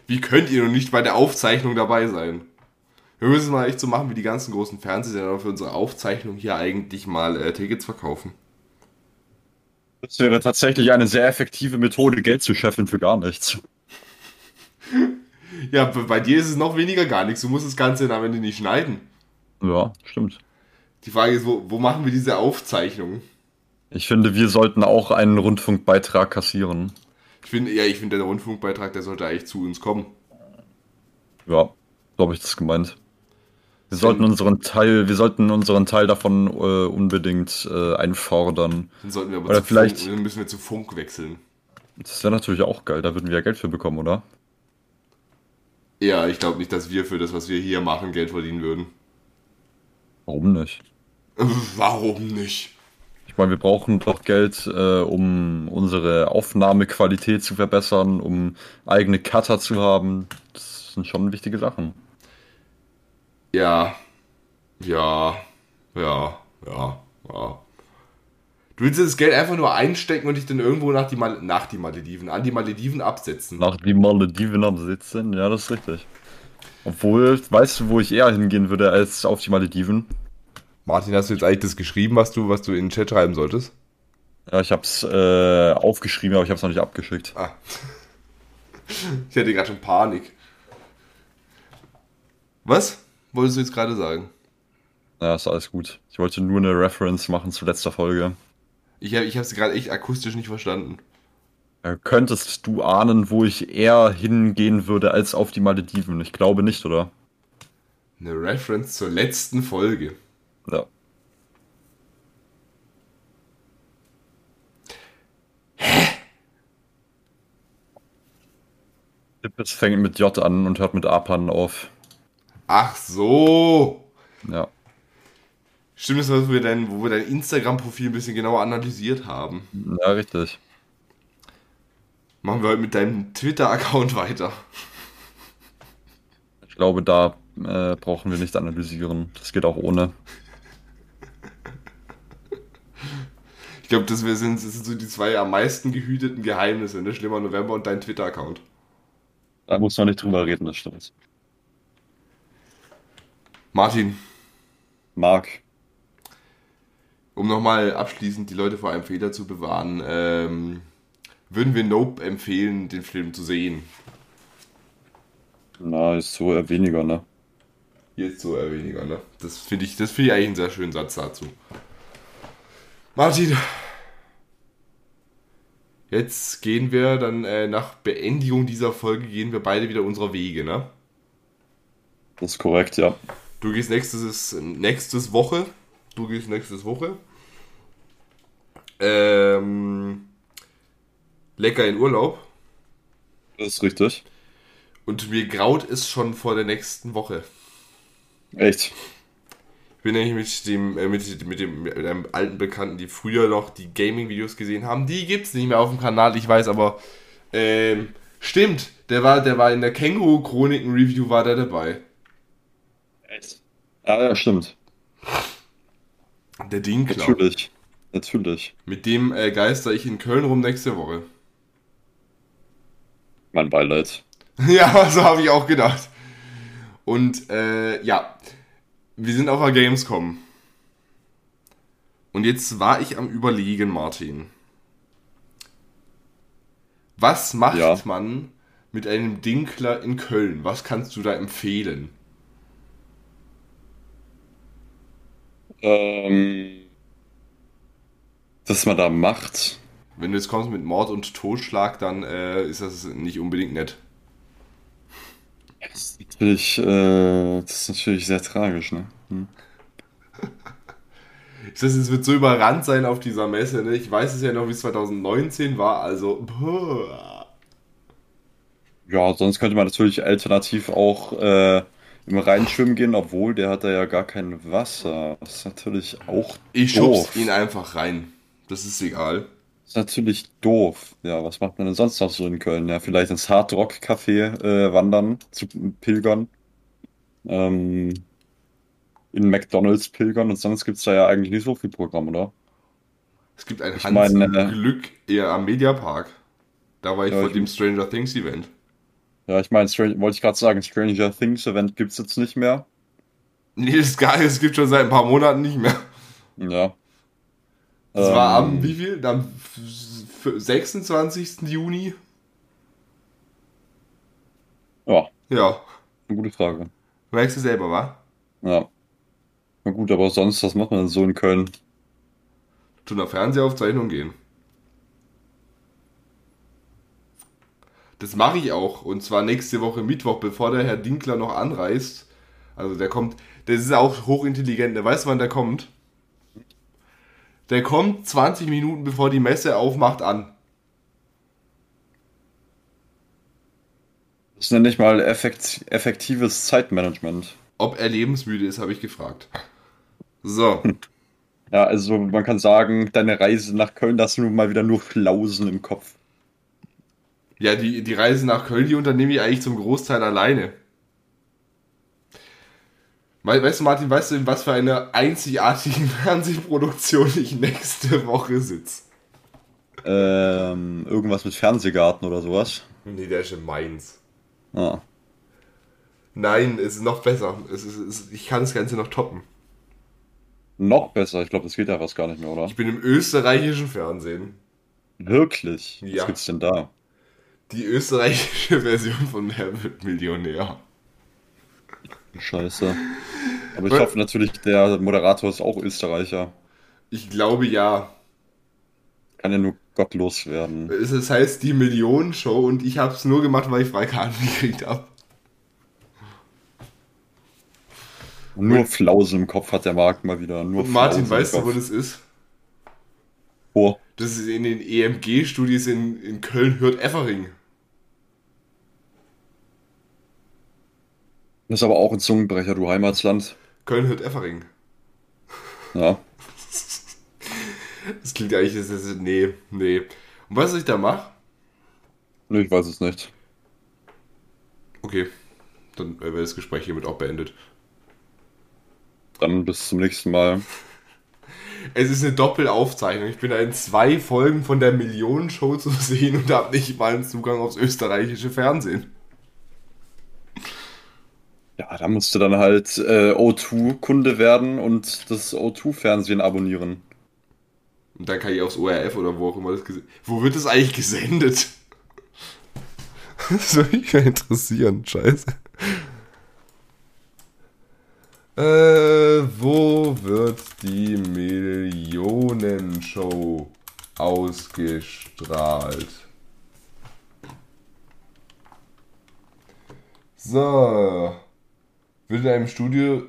Wie könnt ihr noch nicht bei der Aufzeichnung dabei sein? Wir müssen es mal echt so machen wie die ganzen großen Fernsehsender für unsere Aufzeichnung hier eigentlich mal äh, Tickets verkaufen. Das wäre tatsächlich eine sehr effektive Methode, Geld zu scheffeln für gar nichts. Ja, bei dir ist es noch weniger gar nichts. Du musst das Ganze dann am Ende nicht schneiden. Ja, stimmt. Die Frage ist, wo, wo machen wir diese Aufzeichnung? Ich finde, wir sollten auch einen Rundfunkbeitrag kassieren. Ich finde, ja, ich finde, der Rundfunkbeitrag, der sollte eigentlich zu uns kommen. Ja, so habe ich das gemeint. Wir sollten unseren Teil, wir sollten unseren Teil davon äh, unbedingt äh, einfordern. Dann sollten wir aber Oder vielleicht- Funk, dann müssen wir zu Funk wechseln. Das wäre natürlich auch geil, da würden wir ja Geld für bekommen, oder? Ja, ich glaube nicht, dass wir für das, was wir hier machen, Geld verdienen würden. Warum nicht? Warum nicht? Meine, wir brauchen doch Geld, äh, um unsere Aufnahmequalität zu verbessern, um eigene Cutter zu haben. Das sind schon wichtige Sachen. Ja, ja, ja, ja, ja. Du willst das Geld einfach nur einstecken und dich dann irgendwo nach die, Mal nach die Malediven, an die Malediven absetzen. Nach die Malediven am Sitzen, ja, das ist richtig. Obwohl, weißt du, wo ich eher hingehen würde als auf die Malediven? Martin, hast du jetzt eigentlich das geschrieben, was du, was du in den Chat schreiben solltest? Ja, ich hab's äh, aufgeschrieben, aber ich hab's noch nicht abgeschickt. Ah. Ich hatte gerade schon Panik. Was wolltest du jetzt gerade sagen? Ja, ist alles gut. Ich wollte nur eine Reference machen zu letzter Folge. Ich habe ich es gerade echt akustisch nicht verstanden. Äh, könntest du ahnen, wo ich eher hingehen würde als auf die Malediven? Ich glaube nicht, oder? Eine Reference zur letzten Folge. Ja. Es fängt mit J an und hört mit Apan auf. Ach so. Ja. Stimmt das, wo wir dein, wo wir dein Instagram-Profil ein bisschen genauer analysiert haben? Ja, richtig. Machen wir heute mit deinem Twitter-Account weiter. Ich glaube, da äh, brauchen wir nicht analysieren. Das geht auch ohne. Ich glaube, das, das sind so die zwei am meisten gehüteten Geheimnisse, ne? Schlimmer November und dein Twitter-Account. Da muss man nicht drüber reden, das stimmt. Martin, Marc, um nochmal abschließend die Leute vor einem Fehler zu bewahren, ähm, würden wir Nope empfehlen, den Film zu sehen. na, ist so eher weniger, ne? Jetzt so eher weniger, ne? Das finde ich, das finde ich eigentlich einen sehr schönen Satz dazu. Martin, jetzt gehen wir dann äh, nach Beendigung dieser Folge gehen wir beide wieder unserer Wege, ne? Das ist korrekt, ja. Du gehst nächstes, nächstes Woche. Du gehst nächstes Woche. Ähm, lecker in Urlaub. Das ist richtig. Und mir graut es schon vor der nächsten Woche. Echt. Ich bin nämlich mit dem, äh, mit, mit dem mit einem alten Bekannten, die früher noch die Gaming-Videos gesehen haben. Die gibt's nicht mehr auf dem Kanal, ich weiß, aber ähm, stimmt, der war, der war in der Känguru-Chroniken-Review war der dabei. Echt? Ja, ja, stimmt. Der Dinkler. Natürlich. Natürlich. Mit dem äh, geister ich in Köln rum nächste Woche. Mein Beileid. Ja, so habe ich auch gedacht. Und äh, ja, wir sind auf der Gamescom. Und jetzt war ich am Überlegen, Martin. Was macht Ja. man mit einem Dinkler in Köln? Was kannst du da empfehlen? Ähm, was man da macht. Wenn du jetzt kommst mit Mord und Totschlag, dann äh, ist das nicht unbedingt nett. Das ist natürlich, äh, das ist natürlich sehr tragisch, ne? Hm. Ich weiß, es wird so überrannt sein auf dieser Messe. Ne? Ich weiß es ja noch, wie es 2019 war. Also, boah. Ja, sonst könnte man natürlich alternativ auch äh, im Rhein schwimmen gehen, obwohl der hat da ja gar kein Wasser. Das ist natürlich auch ich doof. schub's ihn einfach rein. Das ist egal. Ist natürlich doof. Ja, was macht man denn sonst noch so in Köln? Ja, vielleicht ins Hard Rock Café äh, wandern, zu pilgern. Ähm, in McDonalds pilgern und sonst gibt's da ja eigentlich nicht so viel Programm, oder? Es gibt ein Ich Hans meine, im äh, Glück eher am Mediapark. Da war ich Ja, vor ich- dem Stranger Things Event. Ja, ich meine, wollte ich gerade sagen, Stranger Things Event gibt's jetzt nicht mehr. Nee, das ist geil, es gibt schon seit ein paar Monaten nicht mehr. Ja. Das ähm, war am wie viel? Am 26. Juni? Ja. Ja. Eine gute Frage. Merkst du selber, wa? Ja. Na gut, aber sonst, was macht man denn so in Köln? Zu einer Fernsehaufzeichnung gehen. Das mache ich auch. Und zwar nächste Woche Mittwoch, bevor der Herr Dinkler noch anreist. Also der kommt, das ist auch hochintelligent. Der weiß, wann der kommt. Der kommt 20 Minuten bevor die Messe aufmacht an. Das nenne ich mal effekt, effektives Zeitmanagement. Ob er lebensmüde ist, habe ich gefragt. So. Ja, also man kann sagen, deine Reise nach Köln, da hast du mal wieder nur Flausen im Kopf. Ja, die, die Reise nach Köln, die unternehme ich eigentlich zum Großteil alleine. Weißt du, Martin, weißt du, in was für eine einzigartige Fernsehproduktion ich nächste Woche sitze? Ähm, irgendwas mit Fernsehgarten oder sowas? Nee, der ist in Mainz. Ah. Nein, es ist noch besser. Es ist, es, ich kann das Ganze noch toppen. Noch besser? Ich glaube, das geht ja fast gar nicht mehr, oder? Ich bin im österreichischen Fernsehen. Wirklich? Ja. Was gibt's denn da? Die österreichische Version von Wer wird Millionär. Scheiße. Aber ich hoffe natürlich, der Moderator ist auch Österreicher. Ich glaube ja. Kann ja nur gottlos werden. Es heißt die Millionenshow und ich habe es nur gemacht, weil ich Freikarten gekriegt habe. Nur Flause im Kopf hat der Markt mal wieder. Nur Martin, weißt du, wo das ist? Wo? Das ist in den EMG-Studios in, in Köln-Hürth-Effering. Das ist aber auch ein Zungenbrecher, du Heimatsland. Köln-Hürth-Effering. Ja. Das klingt eigentlich, das ist, nee, nee. Und was ich da mache? Nee, ich weiß es nicht. Okay, dann wäre das Gespräch hiermit auch beendet. Dann bis zum nächsten Mal. Es ist eine Doppelaufzeichnung. Ich bin in zwei Folgen von der Millionenshow zu sehen und habe nicht mal einen Zugang aufs österreichische Fernsehen. Ja, da musst du dann halt äh, O2-Kunde werden und das O2-Fernsehen abonnieren. Und dann kann ich aufs ORF oder wo auch immer das gesendet Wo wird das eigentlich gesendet? Das würde mich ja interessieren, scheiße. Äh, wo wird die Millionenshow ausgestrahlt? So. Wird in einem Studio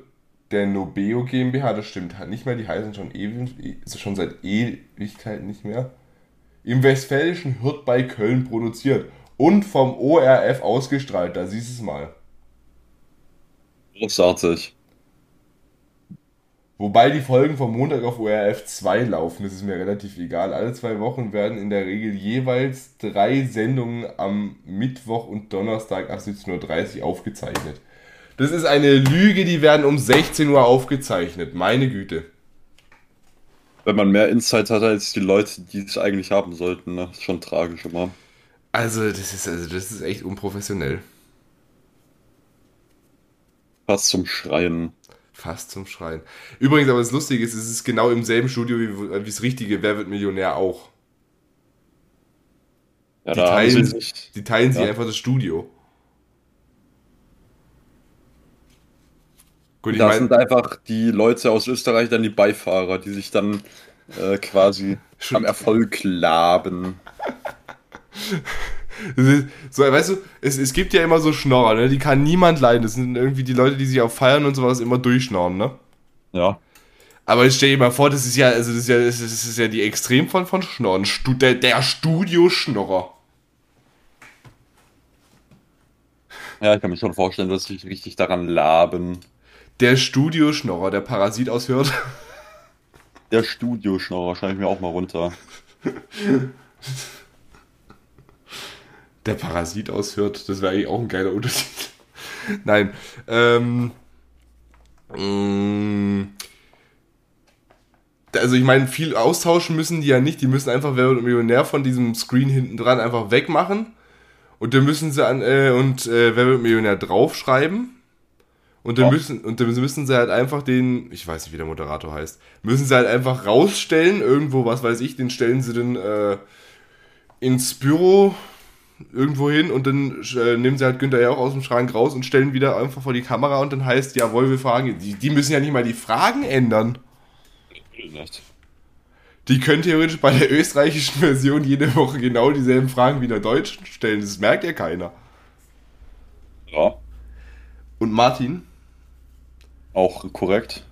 der Nobeo GmbH, das stimmt halt nicht mehr, die heißen schon ewig, schon seit Ewigkeiten nicht mehr, im westfälischen Hirt bei Köln produziert und vom ORF ausgestrahlt, da siehst du es mal. Großartig. Wobei die Folgen vom Montag auf ORF 2 laufen, das ist mir relativ egal. Alle zwei Wochen werden in der Regel jeweils drei Sendungen am Mittwoch und Donnerstag ab 17.30 Uhr aufgezeichnet. Das ist eine Lüge, die werden um 16 Uhr aufgezeichnet. Meine Güte. Wenn man mehr Insight hat als die Leute, die es eigentlich haben sollten, ne? Das ist schon tragisch immer. Also, das ist, also, das ist echt unprofessionell. Fast zum Schreien. Fast zum Schreien. Übrigens, aber das Lustige ist, es ist genau im selben Studio wie, wie das richtige Wer wird Millionär auch. Ja, die, teilen, sich, die teilen ja. sich einfach das Studio. Gut, da mein, sind einfach die Leute aus Österreich dann die Beifahrer, die sich dann äh, quasi am Erfolg laben. so, weißt du, es, es gibt ja immer so Schnorrer, ne? die kann niemand leiden. Das sind irgendwie die Leute, die sich auf Feiern und sowas immer durchschnorren, ne? Ja. Aber ich stell dir mal vor, das ist ja, also das ist ja, das ist ja die Extremform von Schnorren. Stu der, der Studioschnorrer. Ja, ich kann mir schon vorstellen, dass sich richtig daran laben. Der Studioschnorrer, der Parasit aushört. Der Studioschnorrer, schreibe ich mir auch mal runter. Der Parasit aushört, das wäre eigentlich auch ein geiler Untertitel. Nein. Ähm, mm, also ich meine, viel austauschen müssen die ja nicht. Die müssen einfach Wer wird Millionär von diesem Screen hinten dran einfach wegmachen. Und dann müssen sie an äh, und äh, Wer wird Millionär draufschreiben. Und dann, müssen, und dann müssen sie halt einfach den, ich weiß nicht, wie der Moderator heißt, müssen sie halt einfach rausstellen, irgendwo, was weiß ich, den stellen sie dann äh, ins Büro irgendwo hin und dann äh, nehmen sie halt Günther ja auch aus dem Schrank raus und stellen wieder einfach vor die Kamera und dann heißt, jawohl, wir fragen, die, die müssen ja nicht mal die Fragen ändern. Nicht. Die können theoretisch bei der österreichischen Version jede Woche genau dieselben Fragen wie in der deutschen stellen. Das merkt ja keiner. Ja. Und Martin? Auch korrekt.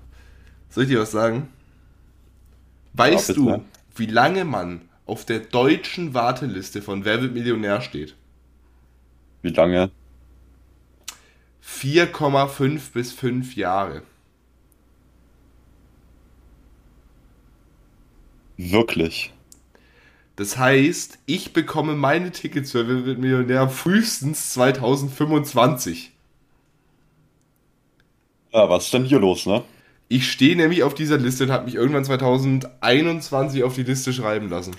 Soll ich dir was sagen? Weißt ja, du, wie lange man auf der deutschen Warteliste von Wer wird Millionär steht? Wie lange? 4,5 bis 5 Jahre. Wirklich. Das heißt, ich bekomme meine Tickets für Wer wird Millionär frühestens 2025. Ja, was ist denn hier los, ne? Ich stehe nämlich auf dieser Liste und habe mich irgendwann 2021 auf die Liste schreiben lassen.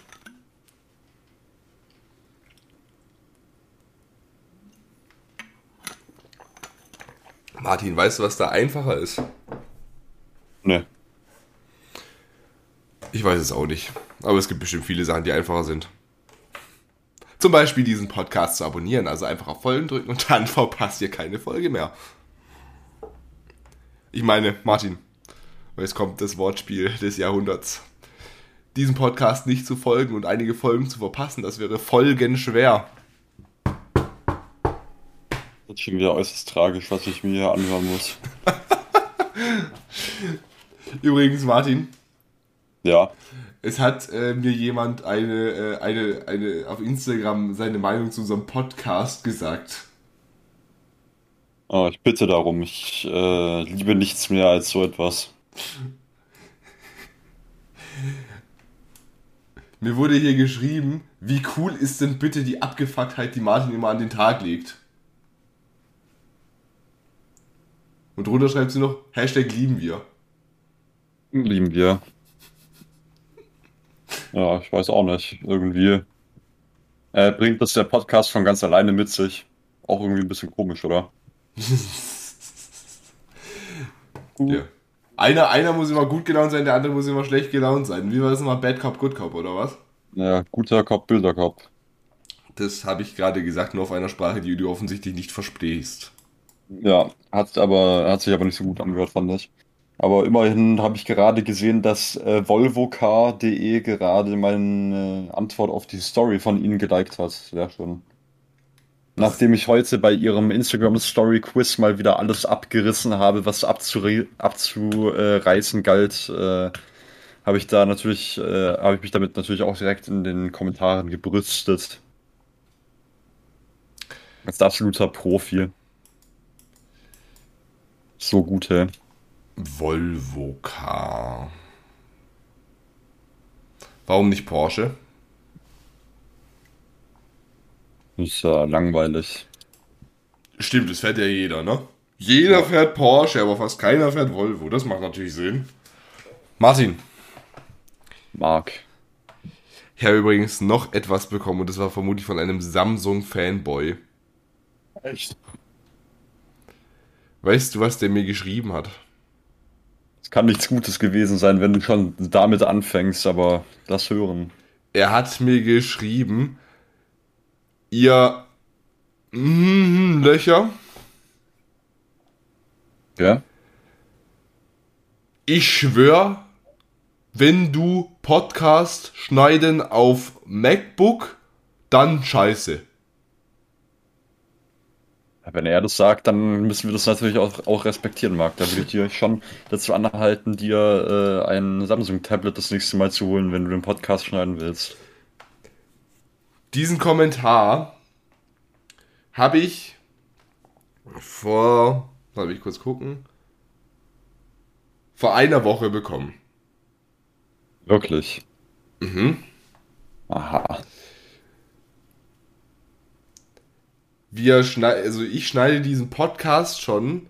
Martin, weißt du, was da einfacher ist? Ne. Ich weiß es auch nicht. Aber es gibt bestimmt viele Sachen, die einfacher sind. Zum Beispiel diesen Podcast zu abonnieren. Also einfach auf Folgen drücken und dann verpasst ihr keine Folge mehr. Ich meine, Martin, jetzt kommt das Wortspiel des Jahrhunderts. Diesem Podcast nicht zu folgen und einige Folgen zu verpassen, das wäre folgenschwer. Das ist schon wieder äußerst tragisch, was ich mir hier anhören muss. Übrigens, Martin, ja. Es hat äh, mir jemand eine, äh, eine, eine auf Instagram seine Meinung zu unserem Podcast gesagt. Oh, ich bitte darum. Ich äh, liebe nichts mehr als so etwas. Mir wurde hier geschrieben, wie cool ist denn bitte die Abgefucktheit, die Martin immer an den Tag legt. Und drunter schreibt sie noch, Hashtag lieben wir. Lieben wir. Ja, ich weiß auch nicht. Irgendwie äh, bringt das der Podcast von ganz alleine mit sich. Auch irgendwie ein bisschen komisch, oder? ja. Einer, einer muss immer gut gelaunt sein, der andere muss immer schlecht gelaunt sein. Wie war das nochmal? Bad Cop, Good Cop, oder was? Ja, guter Cop, böser Cop. Das habe ich gerade gesagt, nur auf einer Sprache, die du offensichtlich nicht verstehst. Ja, hat, aber, hat sich aber nicht so gut angehört, fand ich. Aber immerhin habe ich gerade gesehen, dass äh, volvocar.de gerade meine Antwort auf die Story von Ihnen geliked hat. Sehr schön. Nachdem ich heute bei Ihrem Instagram Story Quiz mal wieder alles abgerissen habe, was abzureißen galt, äh, habe ich da natürlich, äh, habe ich mich damit natürlich auch direkt in den Kommentaren gebrüstet. Als absoluter Profi. So gut, hey. Volvo Car. Warum nicht Porsche? Ist ja langweilig. Stimmt, das fährt ja jeder, ne? Jeder ja. fährt Porsche, aber fast keiner fährt Volvo. Das macht natürlich Sinn. Martin. Mark. Ich habe übrigens noch etwas bekommen und das war vermutlich von einem Samsung-Fanboy. Echt? Weißt du, was der mir geschrieben hat? kann nichts Gutes gewesen sein, wenn du schon damit anfängst, aber das hören. Er hat mir geschrieben, ihr mm, Löcher. Ja. Ich schwör, wenn du Podcast schneiden auf MacBook, dann scheiße. Wenn er das sagt, dann müssen wir das natürlich auch, auch respektieren, Marc. Da würde ich dir schon dazu anhalten, dir äh, ein Samsung-Tablet das nächste Mal zu holen, wenn du den Podcast schneiden willst. Diesen Kommentar habe ich vor, soll ich kurz gucken, vor einer Woche bekommen. Wirklich? Mhm. Aha. wir schneiden, also ich schneide diesen Podcast schon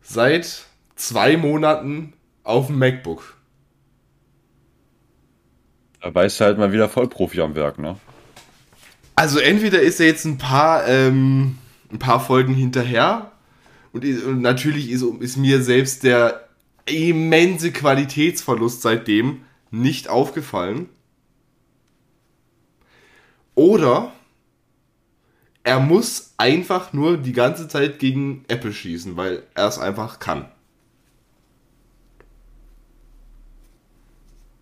seit zwei Monaten auf dem MacBook. Da weißt du halt mal wieder Vollprofi am Werk, ne? Also entweder ist er jetzt ein paar, ähm, ein paar Folgen hinterher Und, und natürlich ist, ist mir selbst der immense Qualitätsverlust seitdem nicht aufgefallen. Oder er muss einfach nur die ganze Zeit gegen Apple schießen, weil er es einfach kann.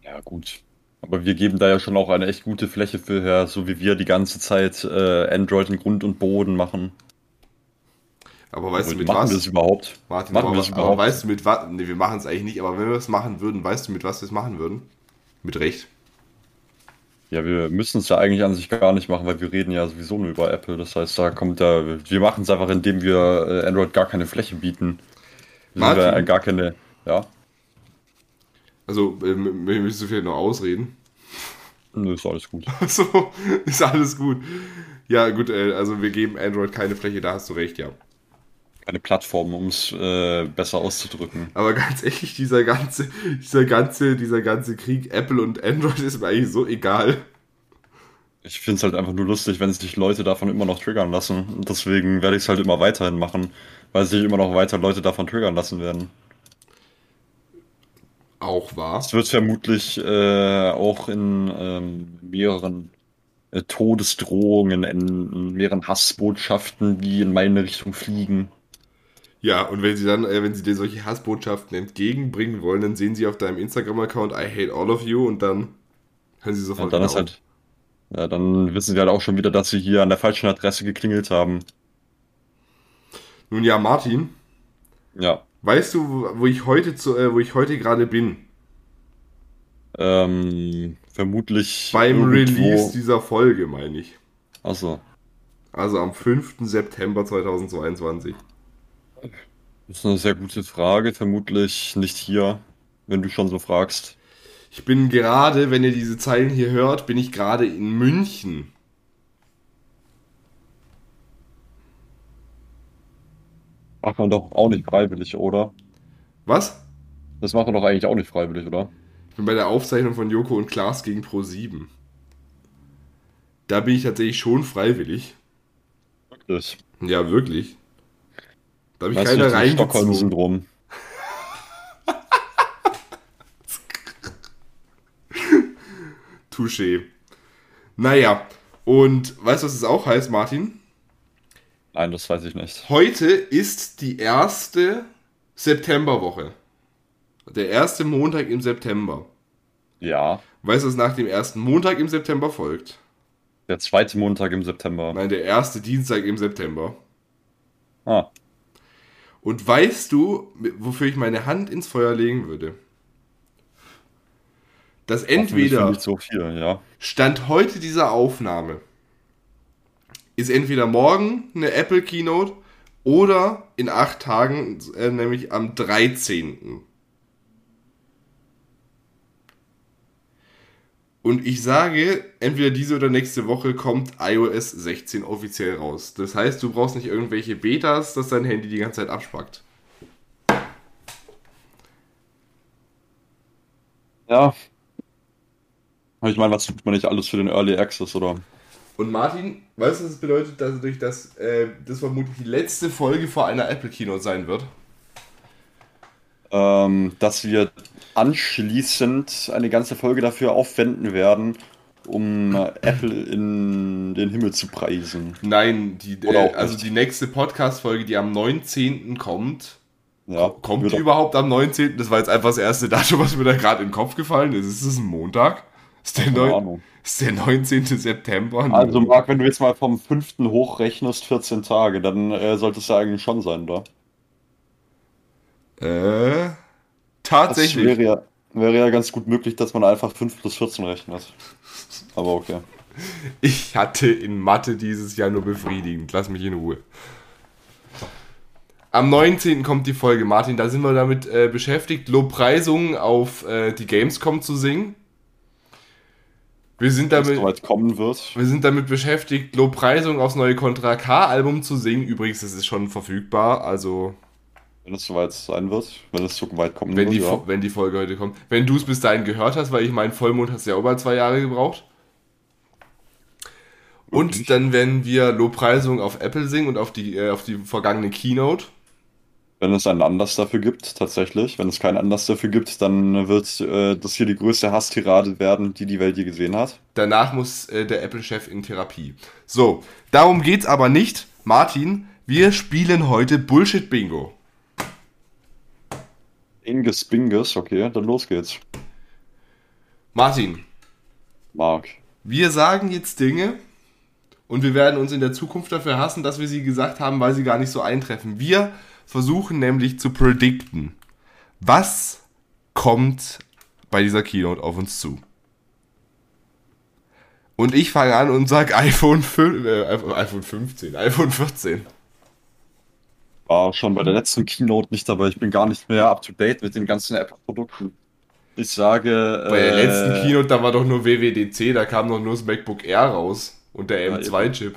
Ja, gut. Aber wir geben da ja schon auch eine echt gute Fläche für her, so wie wir die ganze Zeit äh, Android in Grund und Boden machen. Aber weißt Und du mit machen was? wir es überhaupt? Martin, machen aber, wir es aber überhaupt? weißt du mit was? Nee, wir machen es eigentlich nicht, aber wenn wir es machen würden, weißt du mit was wir es machen würden? Mit Recht. Ja, wir müssen es ja eigentlich an sich gar nicht machen, weil wir reden ja sowieso nur über Apple. Das heißt, da kommt da, wir machen es einfach, indem wir äh, Android gar keine Fläche bieten. Wir Martin? ja gar keine, ja, Also, ähm, wir müssen vielleicht noch ausreden. nö, ist alles gut. So, ist alles gut. Ja, gut, äh, also wir geben Android keine Fläche, da hast du recht, ja. Keine Plattform, um es äh, besser auszudrücken. Aber ganz ehrlich, dieser ganze, dieser ganze, dieser ganze Krieg Apple und Android ist mir eigentlich so egal. Ich finde es halt einfach nur lustig, wenn sich Leute davon immer noch triggern lassen. Und deswegen werde ich es halt immer weiterhin machen, weil sich immer noch weiter Leute davon triggern lassen werden. Auch wahr. Es wird vermutlich äh, auch in ähm, mehreren äh, Todesdrohungen, in, in mehreren Hassbotschaften, die in meine Richtung fliegen. Ja, und wenn sie dann, äh, wenn sie dir solche Hassbotschaften entgegenbringen wollen, dann sehen sie auf deinem Instagram-Account I hate all of you und dann können sie sofort Und dann ist halt, ja, dann wissen wir halt auch schon wieder, dass sie hier an der falschen Adresse geklingelt haben. Nun ja, Martin, Ja. Weißt du, wo- ich heute zu, äh, wo ich heute gerade bin? Ähm, vermutlich Beim irgendwo- Release dieser Folge, meine ich. Achso. Also am 5. September 2022. Das ist eine sehr gute Frage. Vermutlich nicht hier, wenn du schon so fragst. Ich bin gerade, wenn ihr diese Zeilen hier hört, bin ich gerade in München. Macht man doch auch nicht freiwillig, oder? Was? Das macht man doch eigentlich auch nicht freiwillig, oder? Ich bin bei der Aufzeichnung von Joko und Klaas gegen Pro7. Da bin ich tatsächlich schon freiwillig. Wirklich. Ja, wirklich. Da habe ich Weißt du, keine das reingezogen. Stockholm-Syndrom. Touché. Naja, und weißt du, was es auch heißt, Martin? Nein, das weiß ich nicht. Heute ist die erste Septemberwoche. Der erste Montag im September. Ja, Weißt du, was nach dem ersten Montag im September folgt? der zweite Montag im September. Nein, der erste Dienstag im September. Ah, Und weißt du, wofür ich meine Hand ins Feuer legen würde? Dass entweder so viel, ja. Stand heute dieser Aufnahme ist entweder morgen eine Apple Keynote oder in acht Tagen, äh, nämlich am 13. Und ich sage, entweder diese oder nächste Woche kommt iOS 16 offiziell raus. Das heißt, du brauchst nicht irgendwelche Betas, dass dein Handy die ganze Zeit abspackt. Ja. Ich meine, was tut man nicht alles für den Early Access, oder? Und Martin, weißt du, was das bedeutet, dass durch das, äh, das vermutlich die letzte Folge vor einer Apple Keynote sein wird? Ähm, dass wir anschließend eine ganze Folge dafür aufwenden werden, um Apple in den Himmel zu preisen. Nein, die, äh, also die nächste Podcast-Folge, die am 19. kommt. Ja, Kommt die überhaupt am 19.? Das war jetzt einfach das erste Datum, was mir da gerade in den Kopf gefallen ist. Ist es ein Montag? Ist der, neun- ist der 19. September? Also? Marc, wenn du jetzt mal vom 5. hochrechnest, 14 Tage, dann äh, sollte es ja eigentlich schon sein, oder? Äh, Das tatsächlich. wäre ja, wäre ja ganz gut möglich, dass man einfach 5 plus 14 rechnet. Aber okay. Ich hatte in Mathe dieses Jahr nur befriedigend. Lass mich in Ruhe. Am 19. kommt die Folge, Martin. Da sind wir damit äh, beschäftigt, Lobpreisungen auf äh, die Gamescom zu singen. Wir sind damit, kommen wird. wir sind damit beschäftigt, Lobpreisungen aufs neue Contra K-Album zu singen. Übrigens, es ist schon verfügbar. Also, Wenn es soweit sein wird. Wenn es so weit kommen wenn wird, die, ja. Wenn die Folge heute kommt. Wenn du es bis dahin gehört hast, weil ich meinen Vollmond hast ja mal zwei Jahre gebraucht. Und Wirklich? dann werden wir Lobpreisungen auf Apple singen und auf die, äh, auf die vergangene Keynote. Wenn es einen Anlass dafür gibt, tatsächlich. Wenn es keinen Anlass dafür gibt, dann wird äh, das hier die größte Hasstirade werden, die die Welt je gesehen hat. Danach muss äh, der Apple-Chef in Therapie. So, darum geht's aber nicht. Martin, wir spielen heute Bullshit-Bingo. Inges Binges, okay, dann los geht's. Martin, Marc. wir sagen jetzt Dinge und wir werden uns in der Zukunft dafür hassen, dass wir sie gesagt haben, weil sie gar nicht so eintreffen. Wir versuchen nämlich zu predikten, was kommt bei dieser Keynote auf uns zu. Und ich fange an und sag iPhone, 5, äh, iPhone 15, iPhone 14. War schon bei der letzten Keynote nicht dabei. Ich bin gar nicht mehr up to date mit den ganzen Apple-Produkten. Ich sage. Bei der äh, letzten Keynote, da war doch nur WWDC, da kam doch nur das MacBook Air raus und der Ja, M2-Chip.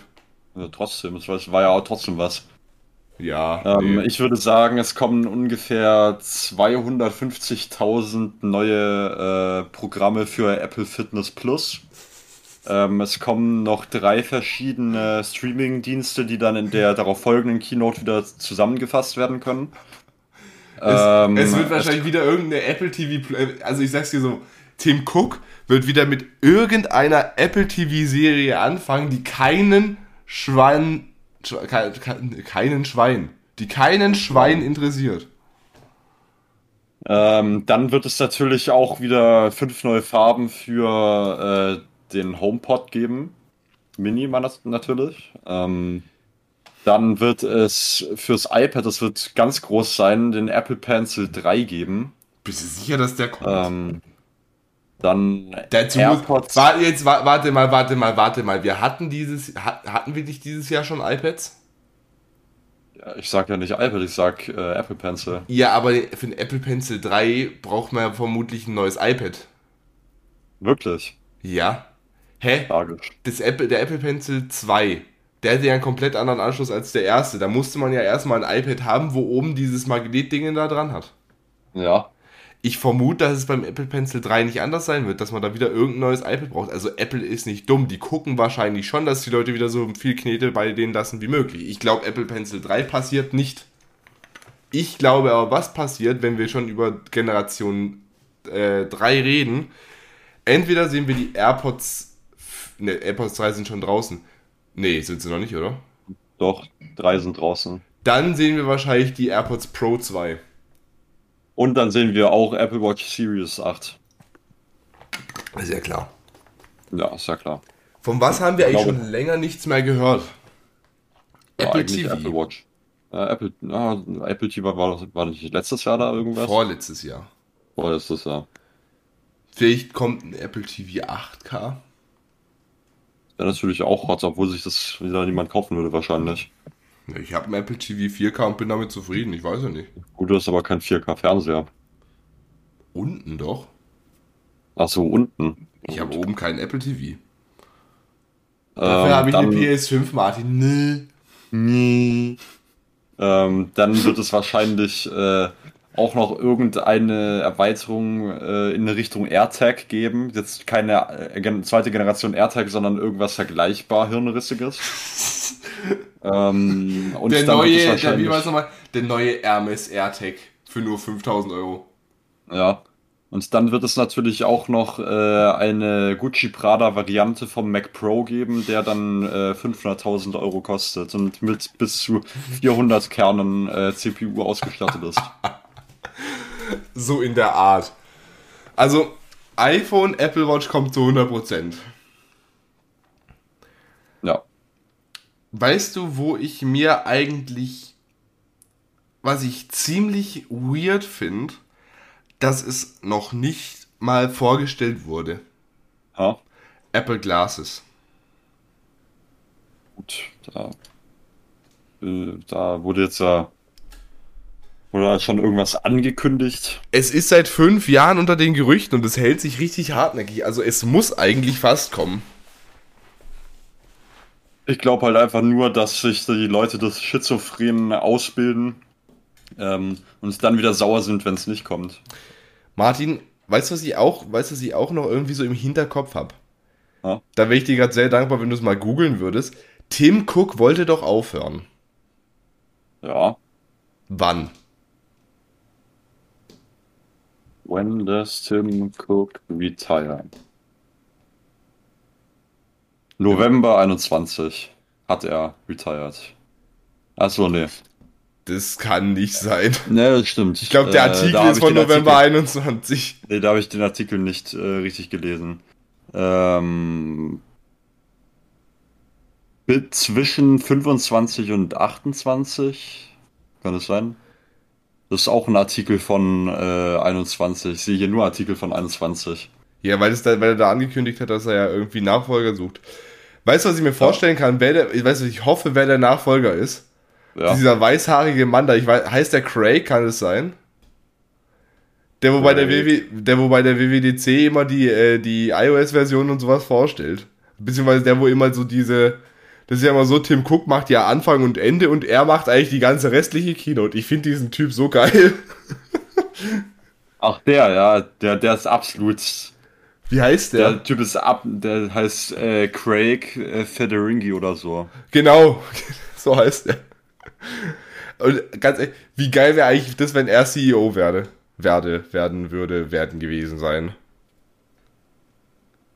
Ja, trotzdem, es war ja auch trotzdem was. Ja, Ähm, nee. Ich würde sagen, es kommen ungefähr 250.000 neue äh, Programme für Apple Fitness Plus. Ähm, es kommen noch drei verschiedene Streaming-Dienste, die dann in der darauf folgenden Keynote wieder zusammengefasst werden können. Es, Ähm, es wird wahrscheinlich wieder irgendeine Apple TV, Pl- also ich sag's dir so, Tim Cook wird wieder mit irgendeiner Apple TV Serie anfangen, die keinen ke- keinen Schwein, die keinen Schwein interessiert. Ähm, dann wird es natürlich auch wieder fünf neue Farben für äh, den HomePod geben. Mini natürlich. Ähm, dann wird es fürs iPad, das wird ganz groß sein, den Apple Pencil 3 geben. Bist du sicher, dass der kommt? Ähm, dann Dazu muss, warte, jetzt, wa- warte mal, warte mal, warte mal. Wir hatten dieses, hat, hatten wir nicht dieses Jahr schon iPads? Ja, ich sag ja nicht iPad, ich sag äh, Apple Pencil. Ja, aber für den Apple Pencil 3 braucht man ja vermutlich ein neues iPad. Wirklich? Ja. Hä? Tragisch. Das Apple, der Apple Pencil 2, der hatte ja einen komplett anderen Anschluss als der erste. Da musste man ja erstmal ein iPad haben, wo oben dieses Magnetding da dran hat. Ja. Ich vermute, dass es beim Apple Pencil 3 nicht anders sein wird, dass man da wieder irgendein neues iPad braucht. Also Apple ist nicht dumm. Die gucken wahrscheinlich schon, dass die Leute wieder so viel Knete bei denen lassen wie möglich. Ich glaube, Apple Pencil 3 passiert nicht. Ich glaube aber, was passiert, wenn wir schon über Generation äh, 3 reden. Entweder sehen wir die AirPods. Ne, AirPods 3 sind schon draußen. Nee, sind sie noch nicht, oder? Doch, drei sind draußen. Dann sehen wir wahrscheinlich die AirPods Pro 2. Und dann sehen wir auch Apple Watch Series 8. Sehr klar. Ja, ist ja klar. Von was haben wir eigentlich glaube- schon länger nichts mehr gehört? Ja, Apple TV. Apple Watch. Ja, Apple, ja, Apple TV war, war nicht letztes Jahr da irgendwas? Vorletztes Jahr. Vorletztes Jahr. Vielleicht kommt ein Apple TV 8K. Wäre natürlich auch hot, obwohl sich das wieder niemand kaufen würde wahrscheinlich. Ich habe ein Apple TV 4K und bin damit zufrieden. Ich weiß ja nicht. Gut, du hast aber kein 4K-Fernseher. Unten doch. Ach so, unten. Ich habe oben keinen Apple TV. Ähm, Dafür habe ich dann, eine PS5, Martin. Nee. Nee. Ähm, dann wird es wahrscheinlich äh, auch noch irgendeine Erweiterung äh, in Richtung AirTag geben. Jetzt keine äh, zweite Generation AirTag, sondern irgendwas vergleichbar Hirnrissiges. ähm, und Der neue, der, wie wahrscheinlich- war es nochmal? Der neue Hermes AirTag für nur 5000 Euro. Ja. Und dann wird es natürlich auch noch äh, eine Gucci Prada Variante vom Mac Pro geben, der dann äh, 500.000 Euro kostet und mit bis zu 400 Kernen äh, CPU ausgestattet ist. So in der Art. Also, iPhone, Apple Watch kommt zu 100%. Ja. Weißt du, wo ich mir eigentlich, was ich ziemlich weird finde, dass es noch nicht mal vorgestellt wurde? Ja. Apple Glasses. Gut. Da, äh, da wurde jetzt ja da schon irgendwas angekündigt. Es ist seit fünf Jahren unter den Gerüchten und es hält sich richtig hartnäckig. Also es muss eigentlich fast kommen. Ich glaube halt einfach nur, dass sich die Leute das Schizophren ausbilden ähm, und dann wieder sauer sind, wenn es nicht kommt. Martin, weißt du, was ich auch, weißt du, was ich auch noch irgendwie so im Hinterkopf habe? Ja. Da wäre ich dir gerade sehr dankbar, wenn du es mal googeln würdest. Tim Cook wollte doch aufhören. Ja. Wann? When does Tim Cook retire? November 21 hat er retired. Achso, nee. Das kann nicht sein. Nee, das stimmt. Ich glaube, der Äh, Artikel hab ist von November Artikel, 21. Nee, da habe ich den Artikel nicht äh, richtig gelesen. Ähm, zwischen 25 und 28, kann es sein? Das ist auch ein Artikel von äh, 21. Ich sehe hier nur Artikel von 21. Ja, weil, da, weil er da angekündigt hat, dass er ja irgendwie Nachfolger sucht. Weißt du, was ich mir vorstellen kann? Wer der, ich weiß ich hoffe, wer der Nachfolger ist. Ja. Dieser weißhaarige Mann da, ich weiß, heißt der Craig, kann es sein? Der, wo bei der. WW, der, wo bei der WWDC immer die, äh, die iOS-Version und sowas vorstellt. Beziehungsweise der, wo immer so diese, das ist ja immer so, Tim Cook macht ja Anfang und Ende und er macht eigentlich die ganze restliche Keynote. Ich finde diesen Typ so geil. Ach, der, ja, der, der ist absolut. Wie heißt der? Der Typ ist ab, der heißt äh, Craig äh, Federinghi oder so. Genau, so heißt er. Und ganz ehrlich, wie geil wäre eigentlich das, wenn er CEO werde, werde, werden würde, werden gewesen sein.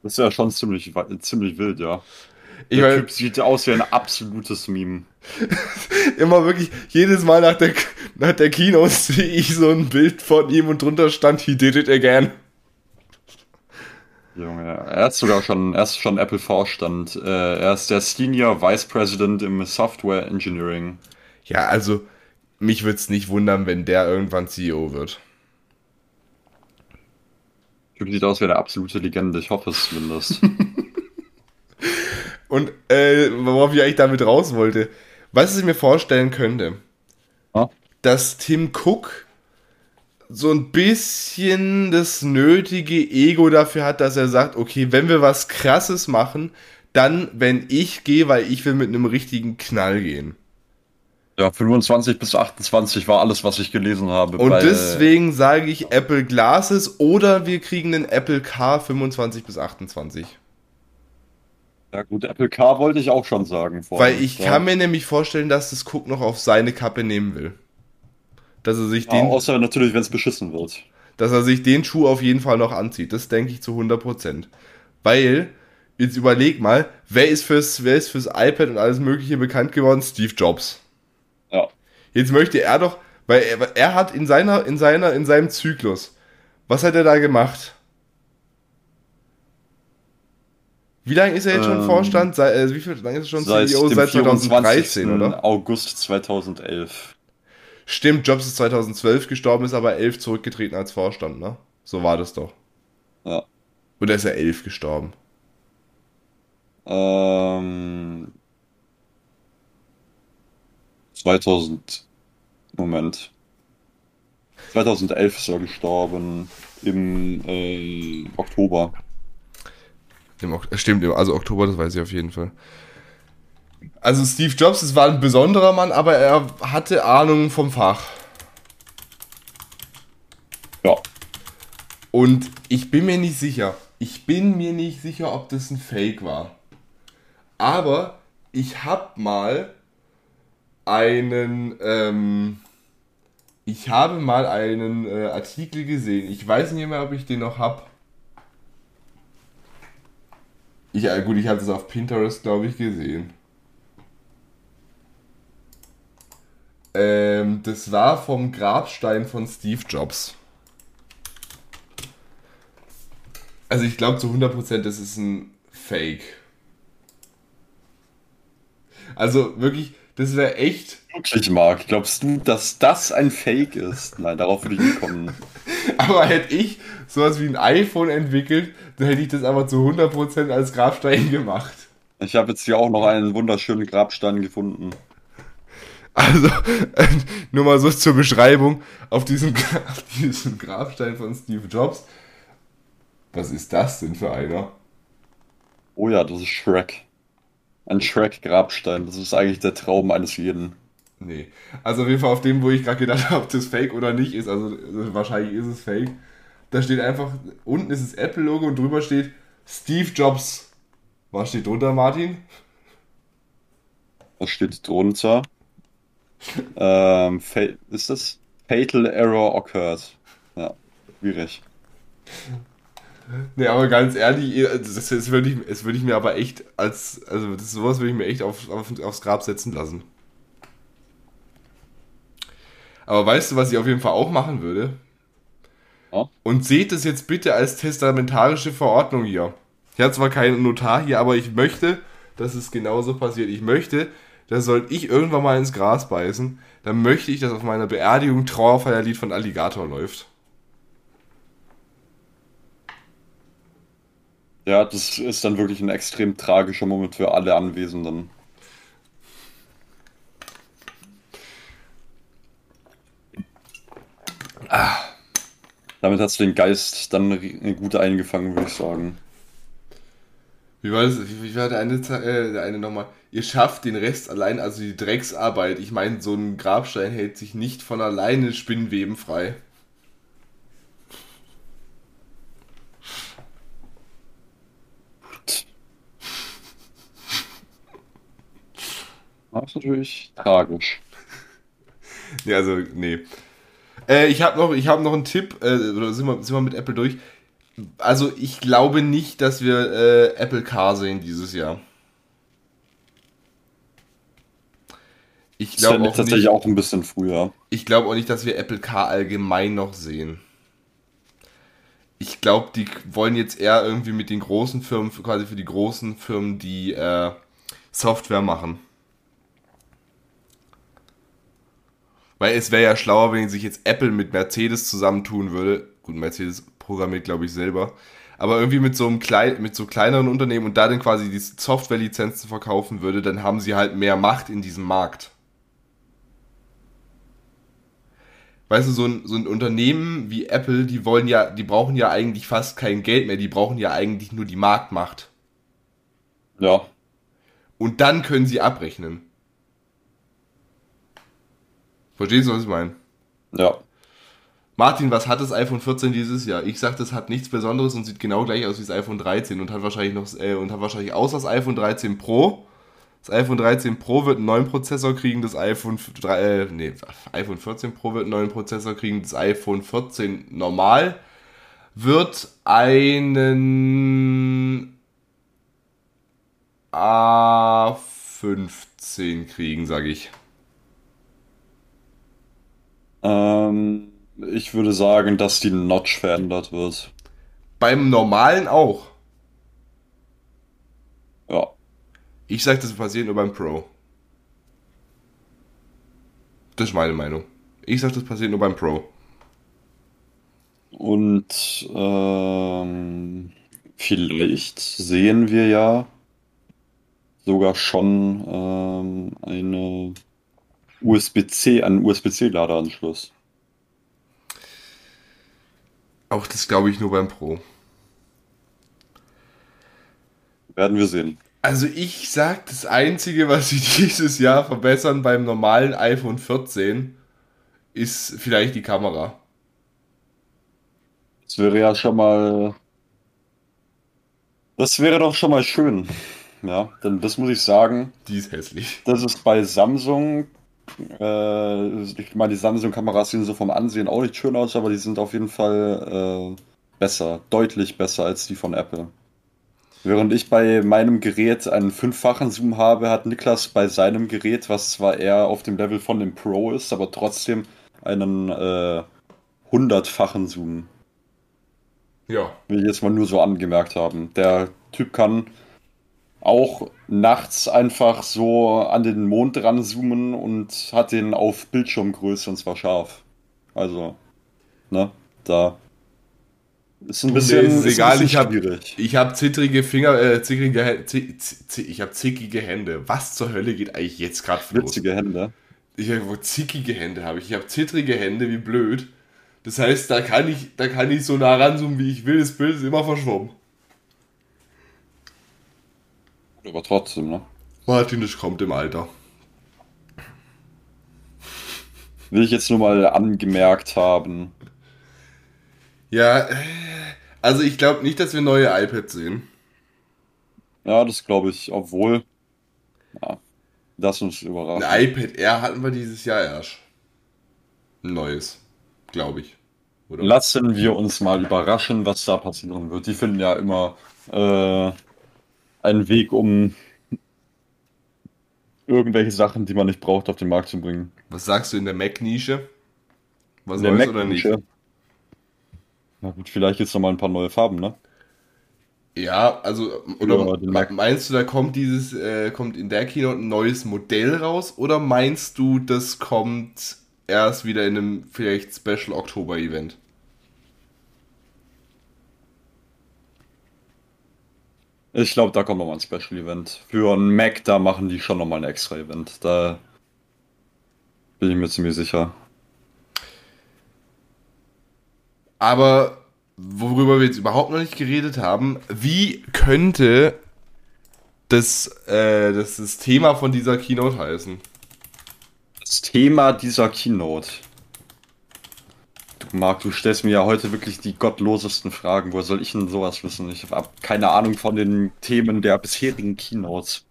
Das ist ja schon ziemlich, ziemlich wild, ja. Ich Der Typ sieht aus wie ein absolutes Meme. immer wirklich, jedes Mal nach der, nach der Keynote sehe ich so ein Bild von ihm und drunter stand, he did it again. Junge, er ist sogar schon, er ist schon Apple-Vorstand. Äh, er ist der Senior Vice President im Software Engineering. Ja, also, mich würde es nicht wundern, wenn der irgendwann CEO wird. Typ sieht aus wie eine absolute Legende, ich hoffe es zumindest. Und äh, worauf ich eigentlich damit raus wollte, was ich mir vorstellen könnte, Ja? dass Tim Cook so ein bisschen das nötige Ego dafür hat, dass er sagt, okay, wenn wir was Krasses machen, dann, wenn ich gehe, weil ich will mit einem richtigen Knall gehen. Ja, 25 bis 28 war alles, was ich gelesen habe. Und deswegen sage ich Apple Glasses oder wir kriegen einen Apple Car 25 bis 28. Ja gut, Apple Car wollte ich auch schon sagen. vorhin. Weil ich ja. kann mir nämlich vorstellen, dass das Cook noch auf seine Kappe nehmen will. Dass er sich Ja, den, außer natürlich, wenn es beschissen wird. dass er sich den Schuh auf jeden Fall noch anzieht. Das denke ich zu 100%. Weil, jetzt überleg mal, wer ist fürs, wer ist fürs iPad und alles mögliche bekannt geworden? Steve Jobs. Ja. Jetzt möchte er doch, weil er, er hat in seiner, in seiner, in seinem Zyklus, was hat er da gemacht? Wie lange ist er jetzt schon Ähm, Vorstand? Seit, äh, wie viel lange ist er schon Seit CEO? Seit 24. 2013, oder? August 2011. Stimmt, Jobs ist 2012 gestorben, ist aber 11 zurückgetreten als Vorstand, ne? So war das doch. Ja. Oder ist er 11 gestorben? Ähm, 2000. Moment. 2011 ist er gestorben. Im äh, Oktober. Im äh, Stimmt, im- also Oktober, das weiß ich auf jeden Fall. Also Steve Jobs, das war ein besonderer Mann, aber er hatte Ahnung vom Fach. Ja. Und ich bin mir nicht sicher. Ich bin mir nicht sicher, ob das ein Fake war. Aber ich hab mal einen, ähm, ich habe mal einen äh, Artikel gesehen. Ich weiß nicht mehr, ob ich den noch hab. Ich, äh, gut, ich habe das auf Pinterest, glaube ich, gesehen. Ähm, das war vom Grabstein von Steve Jobs. Also ich glaube zu 100% das ist ein Fake. Also wirklich, das wäre echt. Wirklich, Marc. Glaubst du, dass das ein Fake ist? Nein, darauf würde ich nicht kommen. Aber hätte ich sowas wie ein iPhone entwickelt, dann hätte ich das aber zu 100% als Grabstein gemacht. Ich habe jetzt hier auch noch einen wunderschönen Grabstein gefunden. Also, äh, nur mal so zur Beschreibung. Auf diesem, auf diesem Grabstein von Steve Jobs. Was ist das denn für einer? Oh ja, das ist Shrek. Ein Shrek-Grabstein. Das ist eigentlich der Traum eines jeden. Nee. Also auf jeden Fall auf dem, wo ich gerade gedacht habe, ob das Fake oder nicht ist. Also äh, wahrscheinlich ist es Fake. Da steht einfach, unten ist das Apple-Logo und drüber steht Steve Jobs. Was steht drunter, Martin? Was steht drunter? ähm, ist das? Fatal Error occurred. Ja, schwierig. Nee, aber ganz ehrlich, das, das würde ich, das würde ich mir aber echt als, also das, sowas würde ich mir echt auf, auf, aufs Grab setzen lassen. Aber weißt du, was ich auf jeden Fall auch machen würde? Ja. Und seht es jetzt bitte als testamentarische Verordnung hier. Ich habe zwar keinen Notar hier, aber ich möchte, dass es genauso passiert. Ich möchte, dass sollte ich irgendwann mal ins Gras beißen, dann möchte ich, dass auf meiner Beerdigung Trauerfeierlied von Alligator läuft. Ja, das ist dann wirklich ein extrem tragischer Moment für alle Anwesenden. Damit hast du den Geist dann gut eingefangen, würde ich sagen. Wie war das? Wie, wie war der eine, äh, der eine nochmal? Ihr schafft den Rest allein, also die Drecksarbeit. Ich meine, so ein Grabstein hält sich nicht von alleine Spinnweben frei. Das ist natürlich tragisch. Nee, also, nee. Äh, ich habe noch, ich hab noch einen Tipp, äh, oder sind wir, sind wir mit Apple durch? Also, ich glaube nicht, dass wir äh, Apple Car sehen dieses Jahr. Ich glaube auch, tatsächlich nicht, auch ein bisschen früher. ich glaube auch nicht, dass wir Apple Car allgemein noch sehen. Ich glaube, die wollen jetzt eher irgendwie mit den großen Firmen, quasi für die großen Firmen, die äh, Software machen. Weil es wäre ja schlauer, wenn sich jetzt Apple mit Mercedes zusammentun würde. Gut, Mercedes programmiert, glaube ich, selber. Aber irgendwie mit so einem klein, mit so kleineren Unternehmen und da dann quasi die Software-Lizenzen verkaufen würde, dann haben sie halt mehr Macht in diesem Markt. Weißt du, so ein, so ein Unternehmen wie Apple, die wollen ja, die brauchen ja eigentlich fast kein Geld mehr, die brauchen ja eigentlich nur die Marktmacht. Ja, Und dann können sie abrechnen. Verstehst du, was ich meine? ja. Martin, was hat das iPhone 14 dieses Jahr? Ich sag, das hat nichts Besonderes und sieht genau gleich aus wie das iPhone 13 und hat wahrscheinlich noch äh, und hat wahrscheinlich außer das iPhone 13 Pro. Das iPhone 13 Pro wird einen neuen Prozessor kriegen, das iPhone 3, äh, nee, iPhone 14 Pro wird einen neuen Prozessor kriegen, das iPhone 14 normal wird einen A15 kriegen, sage ich. Ähm, ich würde sagen, dass die Notch verändert wird. Beim normalen auch. Ja. Ich sag, das passiert nur beim Pro. Das ist meine Meinung. Ich sag, das passiert nur beim Pro. Und ähm, vielleicht sehen wir ja sogar schon ähm, eine USB-C, einen USB-C-Ladeanschluss. Auch das glaube ich nur beim Pro. Werden wir sehen. Also ich sag, das Einzige, was sie dieses Jahr verbessern beim normalen iPhone 14, ist vielleicht die Kamera. Das wäre ja schon mal. Das wäre doch schon mal schön. Ja, denn das muss ich sagen, Die ist hässlich. das ist bei Samsung. Äh, ich meine, die Samsung-Kameras sehen so vom Ansehen auch nicht schön aus, aber die sind auf jeden Fall äh, besser, deutlich besser als die von Apple. Während ich bei meinem Gerät einen fünffachen Zoom habe, hat Niklas bei seinem Gerät, was zwar eher auf dem Level von dem Pro ist, aber trotzdem einen äh, hundertfachen Zoom. Ja. Will ich jetzt mal nur so angemerkt haben. Der Typ kann auch nachts einfach so an den Mond ranzoomen und hat den auf Bildschirmgröße und zwar scharf. Also, ne, da ist ein bisschen, Mir ist es ist egal, ein bisschen ich hab- schwierig. Ich habe zittrige Finger, äh, zittrige, ich habe zickige Hände. Was zur Hölle geht eigentlich jetzt gerade los? Witzige Hände. Ich habe zickige Hände habe ich. Ich habe zittrige Hände, wie blöd. Das heißt, da kann ich, da kann ich so nah ranzoomen, wie ich will. Das Bild ist immer verschwommen. Aber trotzdem, ne? Martin, das kommt im Alter. Will ich jetzt nur mal angemerkt haben. Ja, also ich glaube nicht, dass wir neue iPads sehen. Ja, das glaube ich, obwohl. Ja, das uns Ein überrascht. iPad Air hatten wir dieses Jahr erst. Ein neues, glaube ich. Oder? Lassen wir uns mal überraschen, was da passieren wird. Die finden ja immer äh, einen Weg, um irgendwelche Sachen, die man nicht braucht, auf den Markt zu bringen. Was sagst du in der Mac-Nische? Was In der Neues oder nicht? Na gut, vielleicht jetzt noch mal ein paar neue Farben, ne? Ja, also, oder Ja, Mac. meinst du, da kommt dieses, äh, kommt in der Keynote ein neues Modell raus? Oder meinst du, das kommt erst wieder in einem vielleicht Special Oktober-Event? Ich glaube, da kommt noch mal ein Special-Event. Für ein Mac, da machen die schon noch mal ein Extra-Event. Da bin ich mir ziemlich sicher. Aber worüber wir jetzt überhaupt noch nicht geredet haben, wie könnte das, äh, das, das Thema von dieser Keynote heißen? Das Thema dieser Keynote. Marc, du stellst mir ja heute wirklich die gottlosesten Fragen. Woher soll ich denn sowas wissen? Ich habe keine Ahnung von den Themen der bisherigen Keynotes.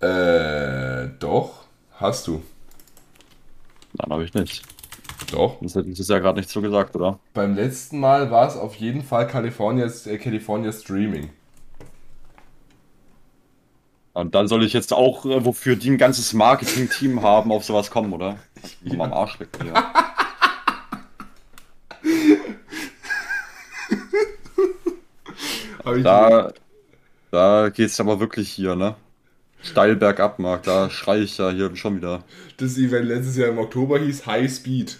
Äh, doch, hast du. Nein, habe ich nicht. Doch. Das hätte ich ja gerade nicht so gesagt, oder? Beim letzten Mal war es auf jeden Fall California's, äh, California Streaming. Und dann soll ich jetzt auch, äh, wofür die ein ganzes Marketing-Team haben, auf sowas kommen, oder? Ich will mal am Arsch weg ich Da, da geht's aber wirklich hier, ne? Steil bergab, Marc. Da schrei ich ja hier schon wieder. das Event letztes Jahr im Oktober hieß High Speed.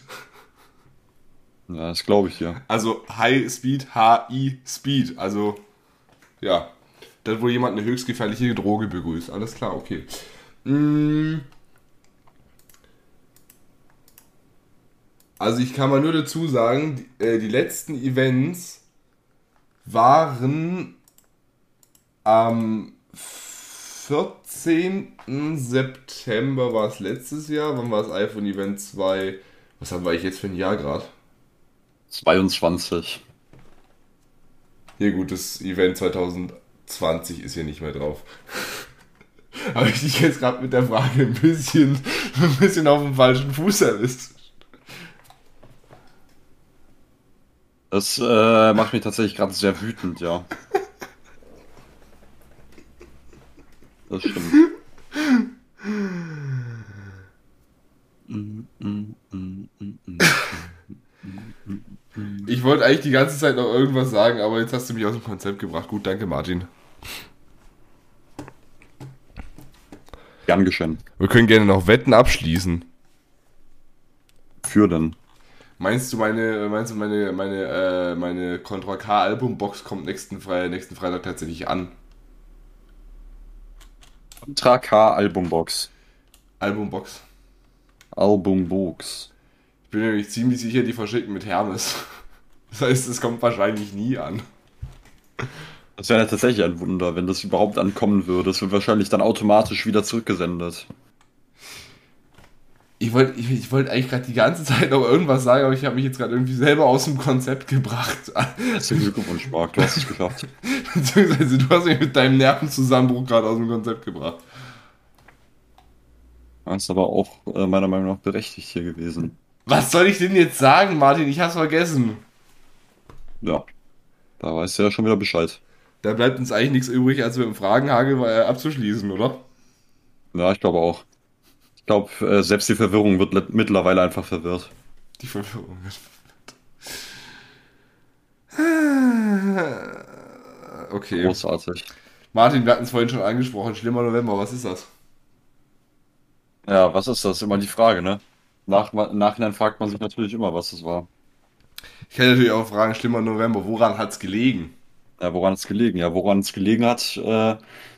Ja, das glaube ich hier. Also High Speed, H-I Speed. Also, ja. Da wo jemand eine höchst gefährliche Droge begrüßt. Alles klar, okay. Mm. Also ich kann mal nur dazu sagen, die, äh, die letzten Events waren am 14. September war es letztes Jahr. Wann war das iPhone Event 2? Was haben wir eigentlich jetzt für ein Jahr gerade? 22. Ja gut, das Event 2020 ist hier nicht mehr drauf. Habe ich dich jetzt gerade mit der Frage ein bisschen, ein bisschen auf dem falschen Fuß erwischt. Das äh, macht mich tatsächlich gerade sehr wütend, ja. Das stimmt. Ich wollte eigentlich die ganze Zeit noch irgendwas sagen, aber jetzt hast du mich aus dem Konzept gebracht. Gut, danke Martin. Gern geschehen. Wir können gerne noch Wetten abschließen. Für denn? Meinst du meine, meinst du meine, meine, äh, meine Contra K Albumbox kommt nächsten, Fre nächsten Freitag tatsächlich an? Contra K Albumbox. Albumbox. Albumbox. Ich bin nämlich ziemlich sicher, die verschicken mit Hermes. Das heißt, es kommt wahrscheinlich nie an. Das wäre ja tatsächlich ein Wunder, wenn das überhaupt ankommen würde. Es wird wahrscheinlich dann automatisch wieder zurückgesendet. Ich wollte ich, ich wollt eigentlich gerade die ganze Zeit noch irgendwas sagen, aber ich habe mich jetzt gerade irgendwie selber aus dem Konzept gebracht. Herzlichen Glückwunsch, Marc, du hast es geschafft. Beziehungsweise du hast mich mit deinem Nervenzusammenbruch gerade aus dem Konzept gebracht. Das ist aber auch äh, meiner Meinung nach berechtigt hier gewesen. Was soll ich denn jetzt sagen, Martin? Ich hab's vergessen. Ja, da weißt du ja schon wieder Bescheid. Da bleibt uns eigentlich nichts übrig, als mit dem Fragenhagel äh, abzuschließen, oder? Ja, ich glaube auch. Ich glaube, äh, selbst die Verwirrung wird le- mittlerweile einfach verwirrt. Die Verwirrung wird. Okay. Großartig. Martin, wir hatten es vorhin schon angesprochen. Schlimmer November, was ist das? Ja, was ist das? Immer die Frage, ne? Nach, im Nachhinein fragt man sich natürlich immer, was das war. Ich kann natürlich auch fragen, schlimmer November, woran hat's gelegen? Ja, woran es gelegen? Ja, woran es gelegen hat, äh,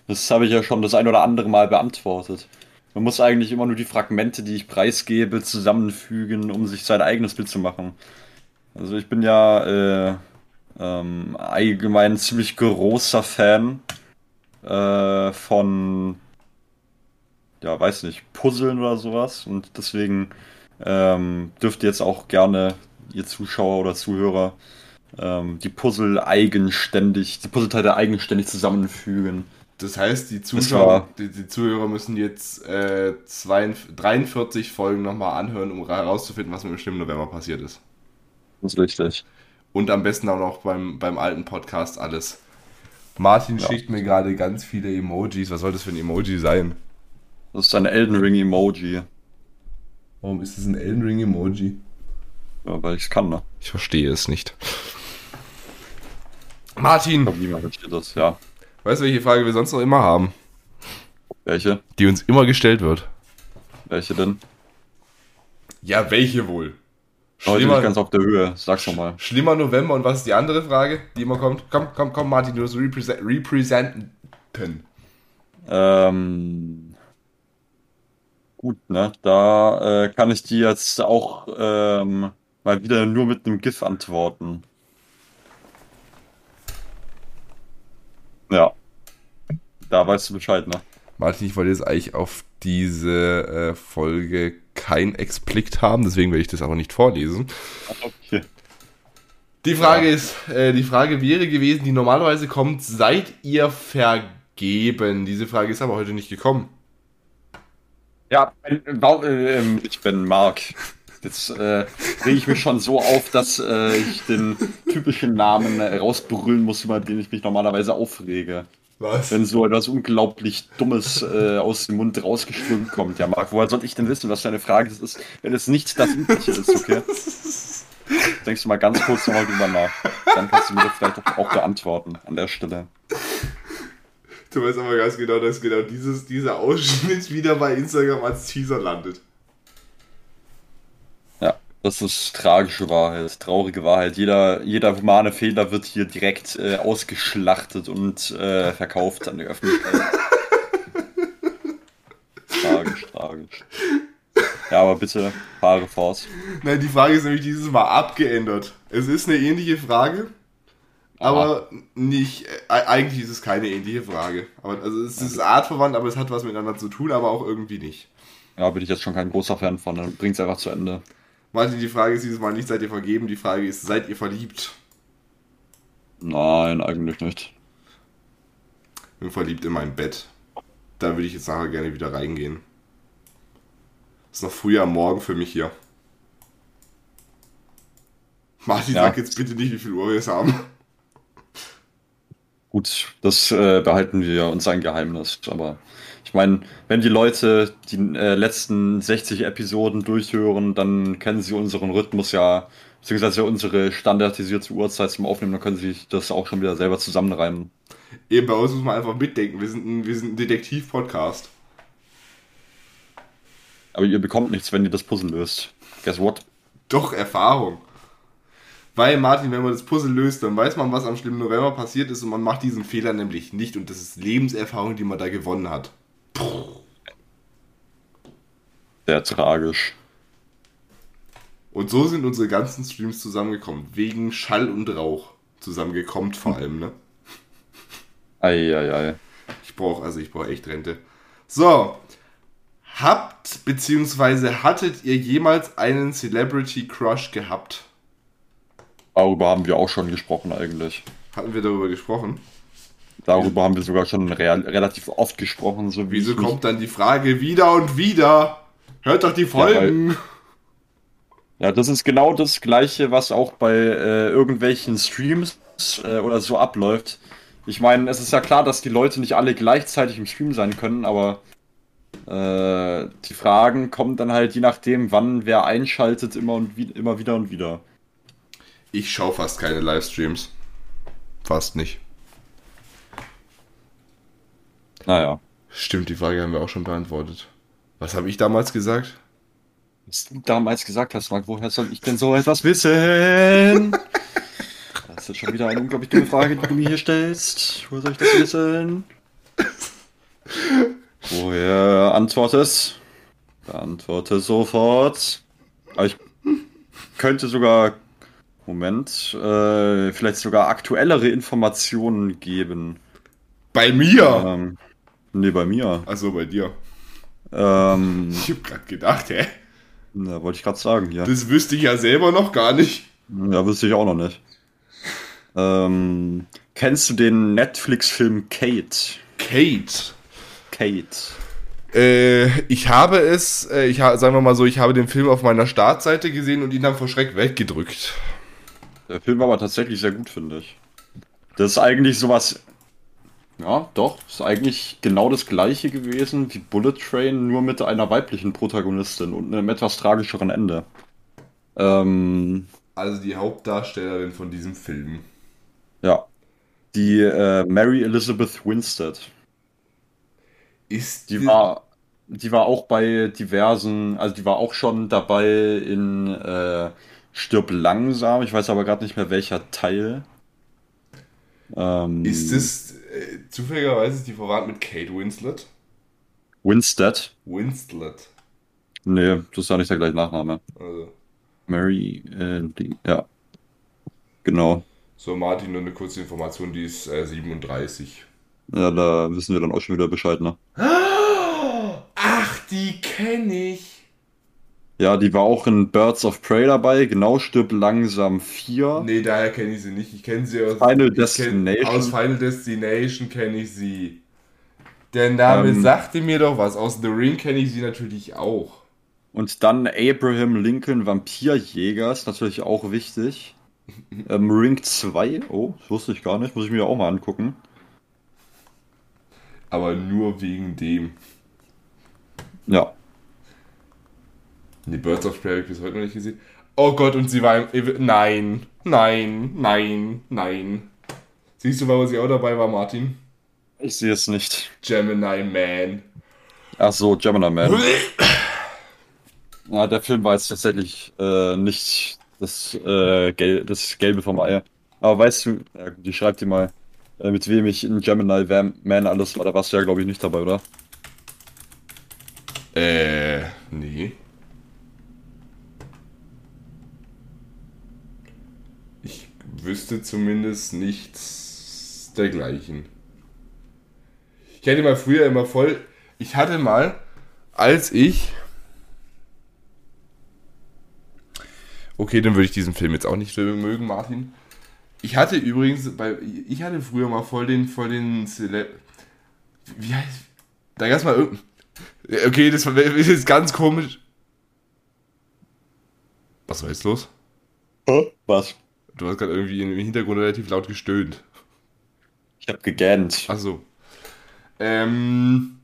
das habe ich ja schon das ein oder andere Mal beantwortet. Man muss eigentlich immer nur die Fragmente, die ich preisgebe, zusammenfügen, um sich sein eigenes Bild zu machen. Also ich bin ja äh, ähm, allgemein ein ziemlich großer Fan äh, von, ja, weiß nicht, Puzzeln oder sowas. Und deswegen ähm, dürft ihr jetzt auch gerne, ihr Zuschauer oder Zuhörer, ähm, die Puzzle eigenständig, die Puzzleteile eigenständig zusammenfügen Das heißt, die Zuschauer, die, die Zuhörer müssen jetzt äh, 42, 43 Folgen nochmal anhören, um herauszufinden, was mit dem schlimmen November passiert ist. Das ist richtig. Und am besten auch noch beim, beim alten Podcast alles. Martin Ja. schickt mir gerade ganz viele Emojis. Was soll das für ein Emoji sein? Das ist ein Elden Ring Emoji. Warum ist es ein Elden Ring Emoji? Ja, weil ich es kann, ne? Ich verstehe es nicht. Martin, Ich niemand versteht das. Ja. weißt du, welche Frage wir sonst noch immer haben? Welche? Die uns immer gestellt wird. Welche denn? Ja, welche wohl? Heute Schlimmer, nicht ganz auf der Höhe. Sag's doch mal. schlimmer November und was ist die andere Frage, die immer kommt? Komm, komm, komm, Martin, du musst represent, representen. Ähm, gut, ne? Da äh, kann ich die jetzt auch ähm, mal wieder nur mit einem GIF antworten. Ja. Da weißt du Bescheid, ne? Martin, ich wollte jetzt eigentlich auf diese äh, Folge kein Explikt haben, deswegen werde ich das aber nicht vorlesen. Okay. Die Frage ist, äh, die Frage wäre gewesen, die normalerweise kommt, seid ihr vergeben? Diese Frage ist aber heute nicht gekommen. Ja, äh, äh, ähm, ich bin Mark. Jetzt äh, rege ich mich schon so auf, dass äh, ich den typischen Namen äh, rausbrüllen muss, über den ich mich normalerweise aufrege. Was? Wenn so etwas unglaublich Dummes äh, aus dem Mund rausgeschwimmt kommt. Ja, Marc, woher soll ich denn wissen, was deine Frage ist, wenn es nicht das Übliche ist, okay? Denkst du mal ganz kurz nochmal drüber nach. Dann kannst du mir das vielleicht auch beantworten an der Stelle. Du weißt aber ganz genau, dass genau dieses, dieser Ausschnitt wieder bei Instagram als Teaser landet. Ja, das ist tragische Wahrheit, traurige Wahrheit. Jeder, jeder humane Fehler wird hier direkt äh, ausgeschlachtet und äh, verkauft an die Öffentlichkeit. tragisch, tragisch. Ja, aber bitte, fahre fort. Nein, die Frage ist nämlich dieses Mal abgeändert. Es ist eine ähnliche Frage, aber nicht, äh, eigentlich ist es keine ähnliche Frage. Aber, also es ist artverwandt, aber es hat was miteinander zu tun, aber auch irgendwie nicht. Ja, bin ich jetzt schon kein großer Fan von, dann bringt's einfach zu Ende. Martin, die Frage ist dieses Mal nicht, seid ihr vergeben? Die Frage ist, seid ihr verliebt? Nein, eigentlich nicht. bin verliebt in mein Bett. Da würde ich jetzt nachher gerne wieder reingehen. Ist noch früh am Morgen für mich hier. Martin, Ja. sag jetzt bitte nicht, wie viel Uhr wir es haben. Gut, das äh, behalten wir uns ein Geheimnis. Aber ich meine, wenn die Leute die äh, letzten 60 Episoden durchhören, dann kennen sie unseren Rhythmus ja, beziehungsweise unsere standardisierte Uhrzeit zum Aufnehmen, dann können sie sich das auch schon wieder selber zusammenreimen. Eben bei uns muss man einfach mitdenken. Wir sind ein, wir sind ein Detektiv-Podcast. Aber ihr bekommt nichts, wenn ihr das Puzzle löst. Guess what? Doch Erfahrung. Weil, Martin, wenn man das Puzzle löst, dann weiß man, was am schlimmen November passiert ist und man macht diesen Fehler nämlich nicht. Und das ist Lebenserfahrung, die man da gewonnen hat. Sehr tragisch. Und so sind unsere ganzen Streams zusammengekommen. Wegen Schall und Rauch. Zusammengekommen vor allem, ne? Eieiei. Ich brauche, also ich brauche echt Rente. So. Habt beziehungsweise hattet ihr jemals einen Celebrity Crush gehabt? Darüber haben wir auch schon gesprochen eigentlich. Hatten wir darüber gesprochen? Darüber haben wir sogar schon real, relativ oft gesprochen, so wie Wieso kommt dann die Frage wieder und wieder? Hört doch die Folgen. Ja, das ist genau das Gleiche, was auch bei äh, irgendwelchen Streams äh, oder so abläuft. Ich meine, es ist ja klar, dass die Leute nicht alle gleichzeitig im Stream sein können, aber äh, die Fragen kommen dann halt je nachdem, wann wer einschaltet, immer und wie, immer wieder und wieder. Ich schaue fast keine Livestreams. Fast nicht. Naja. Stimmt, die Frage haben wir auch schon beantwortet. Was habe ich damals gesagt? Was du damals gesagt hast, Marc, woher soll ich denn so etwas wissen? Das ist schon wieder eine unglaublich dumme Frage, die du mir hier stellst. Woher soll ich das wissen? Woher antwortest? Beantworte sofort. Aber ich könnte sogar, Moment, äh, vielleicht sogar aktuellere Informationen geben. Bei mir! Ähm, nee, bei mir. Also bei dir. Ähm, Ich habe gerade gedacht, hä? da wollte ich gerade sagen, ja. Das wüsste ich ja selber noch gar nicht. Ja, wüsste ich auch noch nicht. Ähm, kennst du den Netflix-Film Kate? Kate. Kate. Äh, ich habe es, äh, ich ha, sagen wir mal so, ich habe den Film auf meiner Startseite gesehen und ihn dann vor Schreck weggedrückt. Der Film war aber tatsächlich sehr gut, finde ich. Das ist eigentlich sowas. Ja, doch. Ist eigentlich genau das gleiche gewesen wie Bullet Train, nur mit einer weiblichen Protagonistin und einem etwas tragischeren Ende. Ähm, Also die Hauptdarstellerin von diesem Film. ja. Die äh, Mary Elizabeth Winstead. Ist Die war, die war auch bei diversen, also die war auch schon dabei in äh, Stirb langsam. Ich weiß aber gerade nicht mehr welcher Teil. Ähm, Ist es äh, zufälligerweise die verwandt mit Kate Winslet? Winstead? Winslet. Nee, das ist ja nicht der gleiche Nachname. Also. Mary, äh, die, ja. Genau. So, Martin, nur eine kurze Information, die ist äh, 37. Ja, da wissen wir dann auch schon wieder Bescheid, ne? Ach, die kenne ich. Ja, die war auch in Birds of Prey dabei, genau, stirb langsam 4. Nee, daher kenne ich sie nicht. Ich kenne sie aus Final ich kenn- Destination. Aus Final Destination kenne ich sie. Der Name Ähm. sagte mir doch was. Aus The Ring kenne ich sie natürlich auch. Und dann Abraham Lincoln Vampirjäger, ist natürlich auch wichtig. Ähm, Ring 2, oh, das wusste ich gar nicht, muss ich mir auch mal angucken. Aber nur wegen dem. Ja, Die Birds of Prey habe ich bis heute noch nicht gesehen. Oh Gott, und sie war im. Nein, nein, nein, nein. Siehst du, warum sie auch dabei war, Martin? ich sehe es nicht. Gemini Man. Ach so, Gemini Man. Ja, der Film war jetzt tatsächlich äh, nicht das, äh, Gel das Gelbe vom Ei. Aber weißt du, ja, gut, ich schreib dir mal, äh, mit wem ich in Gemini Man alles war. Da warst du ja, glaube ich, nicht dabei, oder? Äh, nee. Ich wüsste zumindest nichts dergleichen. Ich hatte mal früher immer voll. Ich hatte mal, als ich. Okay, dann würde ich diesen Film jetzt auch nicht mögen, Martin. Ich hatte übrigens, bei, ich hatte früher mal voll den, voll den Celeb. Wie heißt. Da gab mal. Okay, das ist ganz komisch. Was war jetzt los? Was? Du hast gerade irgendwie im Hintergrund relativ laut gestöhnt. Ich hab gegähnt. Achso. Ähm,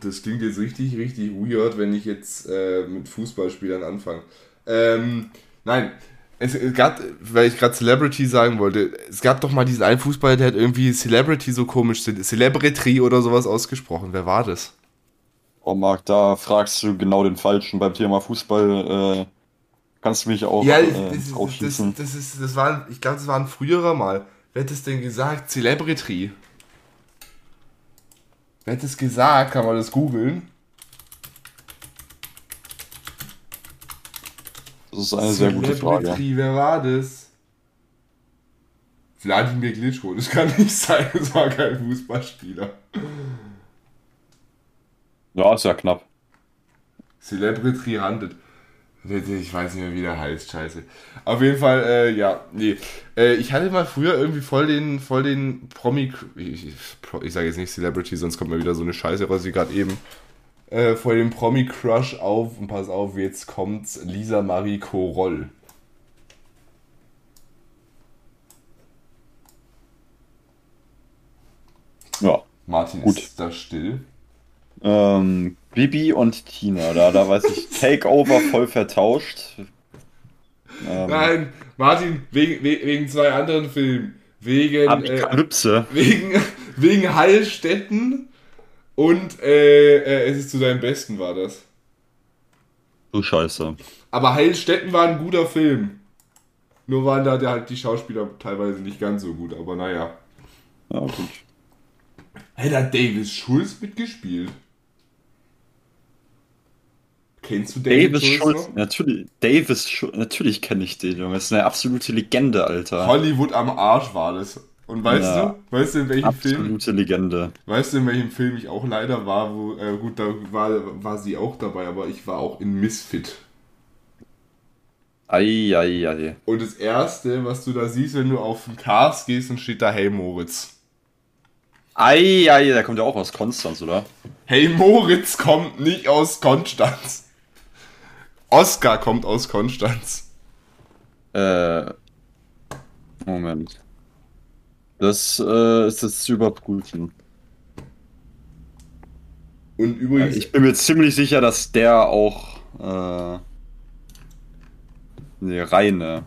das klingt jetzt richtig, richtig weird, wenn ich jetzt äh, mit Fußballspielern anfange. Ähm, nein, es, es gab, weil ich gerade Celebrity sagen wollte, es gab doch mal diesen einen Fußballer, der hat irgendwie Celebrity so komisch, Celebrity oder sowas ausgesprochen. Wer war das? Oh, Marc, da fragst du genau den Falschen. Beim Thema Fußball äh, kannst du mich auch Ja, äh, das, das, das, ist, das war, ich glaube, das war ein früherer mal. Wer hat das denn gesagt? Celebrity. Wer hat das gesagt? Kann man das googeln? Das ist eine sehr gute Frage. Celebrity, wer war das? Wladimir Klitschko, das kann nicht sein, das war kein Fußballspieler. Ja, ist ja knapp. Celebrity handelt. Ich weiß nicht mehr, wie der heißt, scheiße. Auf jeden Fall, äh, ja, nee. Äh, ich hatte mal früher irgendwie voll den, voll den Promi, ich, ich, ich sage jetzt nicht Celebrity, sonst kommt mir wieder so eine Scheiße raus wie gerade eben. Äh, voll den Promi-Crush auf, und pass auf, jetzt kommt's, Lisa Marie Koroll. Ja. Martin Gut. ist da still. Ähm, Bibi und Tina, da, da weiß ich, Takeover voll vertauscht. Ähm, Nein, Martin, wegen, we- wegen zwei anderen Filmen. Wegen, äh, Apokalypse. wegen, wegen Heilstätten und äh, äh, es ist zu deinem Besten war das. Du Scheiße. Aber Heilstätten war ein guter Film. Nur waren da halt die Schauspieler teilweise nicht ganz so gut, aber naja. Ja, gut. Hey, da Davis Schulz mitgespielt. Kennst du David Davis Schulz natürlich, Davis Schulz, natürlich kenne ich den, Junge. Das ist eine absolute Legende, Alter. Hollywood am Arsch war das. Und weißt Ja. du, weißt du in welchem Film? Absolute Legende. Weißt du, in welchem Film ich auch leider war, wo, äh, gut, da war, war sie auch dabei, aber ich war auch in Misfit. Ei, ei, ei. Und das erste, was du da siehst, wenn du auf den Cast gehst, dann steht da Hey Moritz. Ei, ei, der kommt ja auch aus Konstanz, oder? Hey, Moritz kommt nicht aus Konstanz. Oskar kommt aus Konstanz. Äh. Moment. Das äh, ist jetzt zu überprüfen. Und übrigens, Ich bin mir ziemlich sicher, dass der auch. Äh, nee, reine.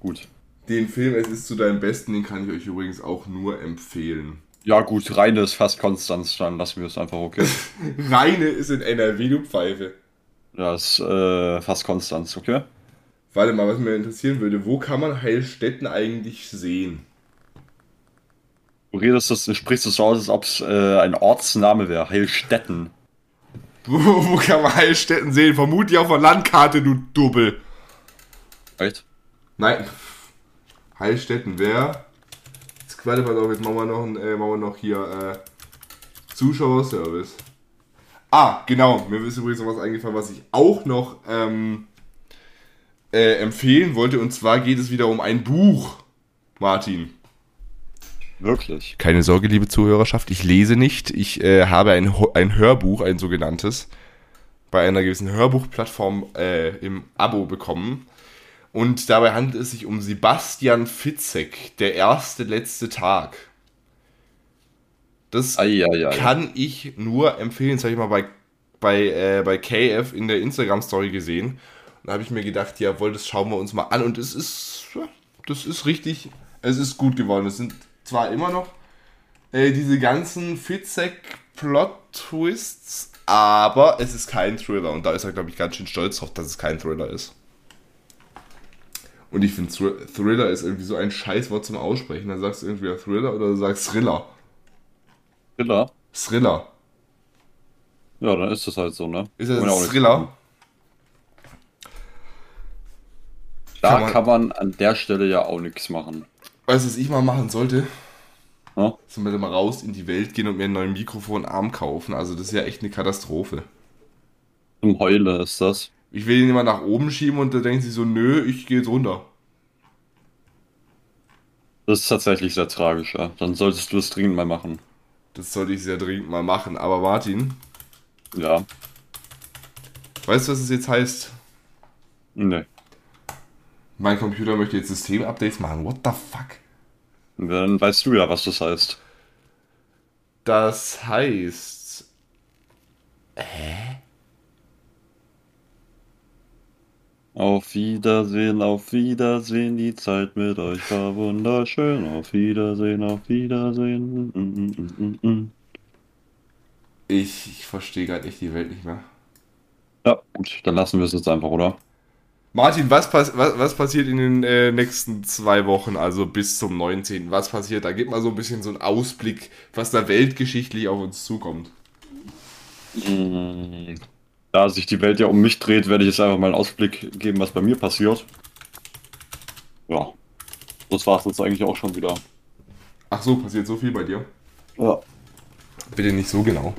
Gut. den Film Es ist zu deinem Besten, den kann ich euch übrigens auch nur empfehlen. Ja, gut, reine ist fast Konstanz, dann lassen wir es einfach okay. Reine ist in NRW, du Pfeife. Das ist äh, fast Konstanz, okay? Warte mal, was mir interessieren würde, wo kann man Heilstätten eigentlich sehen? Du redest das, du sprichst das so aus, als ob es äh, ein Ortsname wäre. Heilstätten. Wo, wo kann man Heilstätten sehen? Vermutlich auf der Landkarte, du Dubbel. Echt? Nein. Heilstätten, wer? Jetzt warte mal auf, jetzt machen wir noch, ein, äh, machen wir noch hier äh, Zuschauerservice. Ah, genau. Mir ist übrigens noch was eingefallen, was ich auch noch ähm, äh, empfehlen wollte. Und zwar geht es wieder um ein Buch, Martin. Wirklich? Keine Sorge, liebe Zuhörerschaft, ich lese nicht. Ich äh, habe ein, ein Hörbuch, ein sogenanntes, bei einer gewissen Hörbuchplattform äh, im Abo bekommen. Und dabei handelt es sich um Sebastian Fitzek, der erste letzte Tag. Das Ei, ei, ei. kann ich nur empfehlen. Das habe ich mal bei, bei, äh, bei KF in der Instagram-Story gesehen. Und da habe ich mir gedacht, jawohl, das schauen wir uns mal an. Und es ist, ja, das ist richtig, es ist gut geworden. Es sind zwar immer noch äh, diese ganzen Fitzek-Plot-Twists, aber es ist kein Thriller. Und da ist er, glaube ich, ganz schön stolz drauf, dass es kein Thriller ist. Und ich finde, Thr Thriller ist irgendwie so ein Scheißwort zum Aussprechen. Dann sagst du irgendwie Thriller oder du sagst Thriller. Thriller? Thriller. Ja, dann ist das halt so, ne? Ist das ein Thriller? Da Kann man- kann man an der Stelle ja auch nichts machen. Weißt du, was ich mal machen sollte? Ja? So mal mal raus in die Welt gehen und mir einen neuen Mikrofonarm kaufen. Also das ist ja echt eine Katastrophe. Zum Heule ist das. Ich will ihn immer nach oben schieben und da denkt sie so, nö, ich gehe jetzt runter. Das ist tatsächlich sehr tragisch, ja. Dann solltest du es dringend mal machen. Das sollte ich sehr dringend mal machen. Aber Martin, Ja. weißt du, was es jetzt heißt? Nee. Mein Computer möchte jetzt Systemupdates machen. What the fuck? Dann weißt du ja, was das heißt. Das heißt... Auf Wiedersehen, auf Wiedersehen, die Zeit mit euch war wunderschön. Auf Wiedersehen, auf Wiedersehen. Mm, mm, mm. Ich, ich verstehe gerade echt die Welt nicht mehr. Ja, gut, dann lassen wir es jetzt einfach, oder? Martin, was, pass was, was passiert in den äh, nächsten zwei Wochen, also bis zum 19.? Was passiert? Da gib mal so ein bisschen so einen Ausblick, was da weltgeschichtlich auf uns zukommt. Mm, Da sich die Welt ja um mich dreht, werde ich jetzt einfach mal einen Ausblick geben, was bei mir passiert. Ja, das war es jetzt eigentlich auch schon wieder. Ach so, passiert so viel bei dir? Ja. Bitte nicht so genau.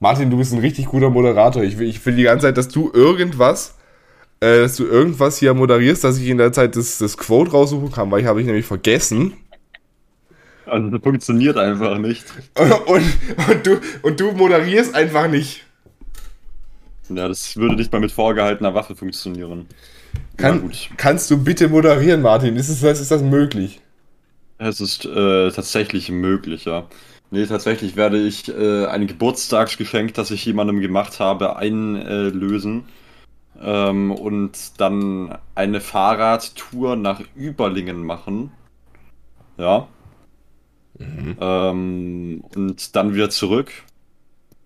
Martin, du bist ein richtig guter Moderator. Ich will, ich will die ganze Zeit, dass du irgendwas, äh, dass du irgendwas hier moderierst, dass ich in der Zeit das, das Quote raussuchen kann, weil ich habe ich nämlich vergessen. Also das funktioniert einfach nicht. Und, und, du, und du moderierst einfach nicht. Ja, das würde nicht mal mit vorgehaltener Waffe funktionieren. Kann. Kannst du bitte moderieren, Martin? Ist, es, ist das möglich? Es ist äh, tatsächlich möglich, ja. Nee, tatsächlich werde ich äh, ein Geburtstagsgeschenk, das ich jemandem gemacht habe, einlösen. Ähm, und dann eine Fahrradtour nach Überlingen machen. Ja. Ähm, und dann wieder zurück.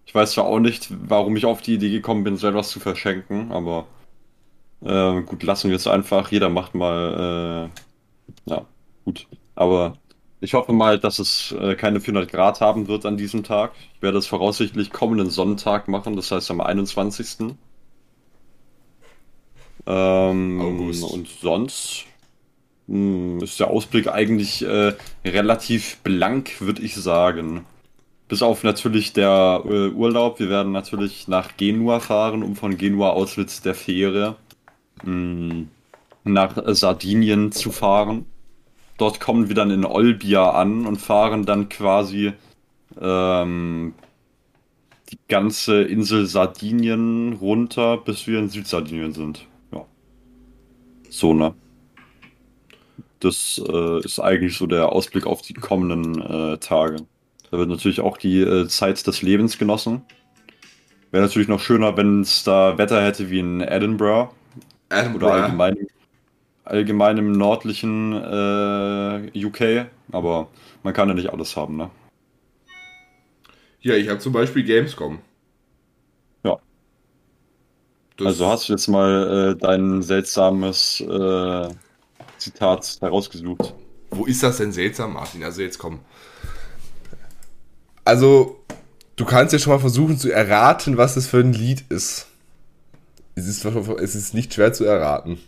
Ich weiß zwar auch nicht, warum ich auf die Idee gekommen bin, so etwas zu verschenken, aber äh, gut, lassen wir es einfach. Jeder macht mal, äh, ja, gut. Aber ich hoffe mal, dass es äh, keine 400 Grad haben wird an diesem Tag. Ich werde es voraussichtlich kommenden Sonntag machen, das heißt am 21. Ähm, August. Und sonst ist der Ausblick eigentlich äh, relativ blank, würde ich sagen. Bis auf natürlich der äh, Urlaub. Wir werden natürlich nach Genua fahren, um von Genua aus mit der Fähre mh, nach Sardinien zu fahren. dort kommen wir dann in Olbia an und fahren dann quasi ähm, die ganze Insel Sardinien runter, bis wir in Südsardinien sind. Ja. So, ne? Das äh, ist eigentlich so der Ausblick auf die kommenden äh, Tage. Da wird natürlich auch die äh, Zeit des Lebens genossen. Wäre natürlich noch schöner, wenn es da Wetter hätte wie in Edinburgh. Edinburgh. Oder allgemein, allgemein im nördlichen äh, UK. Aber man kann ja nicht alles haben, ne? Ja, ich habe zum Beispiel Gamescom. Ja. Das also hast du jetzt mal äh, dein seltsames äh, Zitat herausgesucht. Wo ist das denn seltsam, Martin? Also jetzt komm. Also, du kannst ja schon mal versuchen zu erraten, was das für ein Lied ist. Es ist, es ist nicht schwer zu erraten.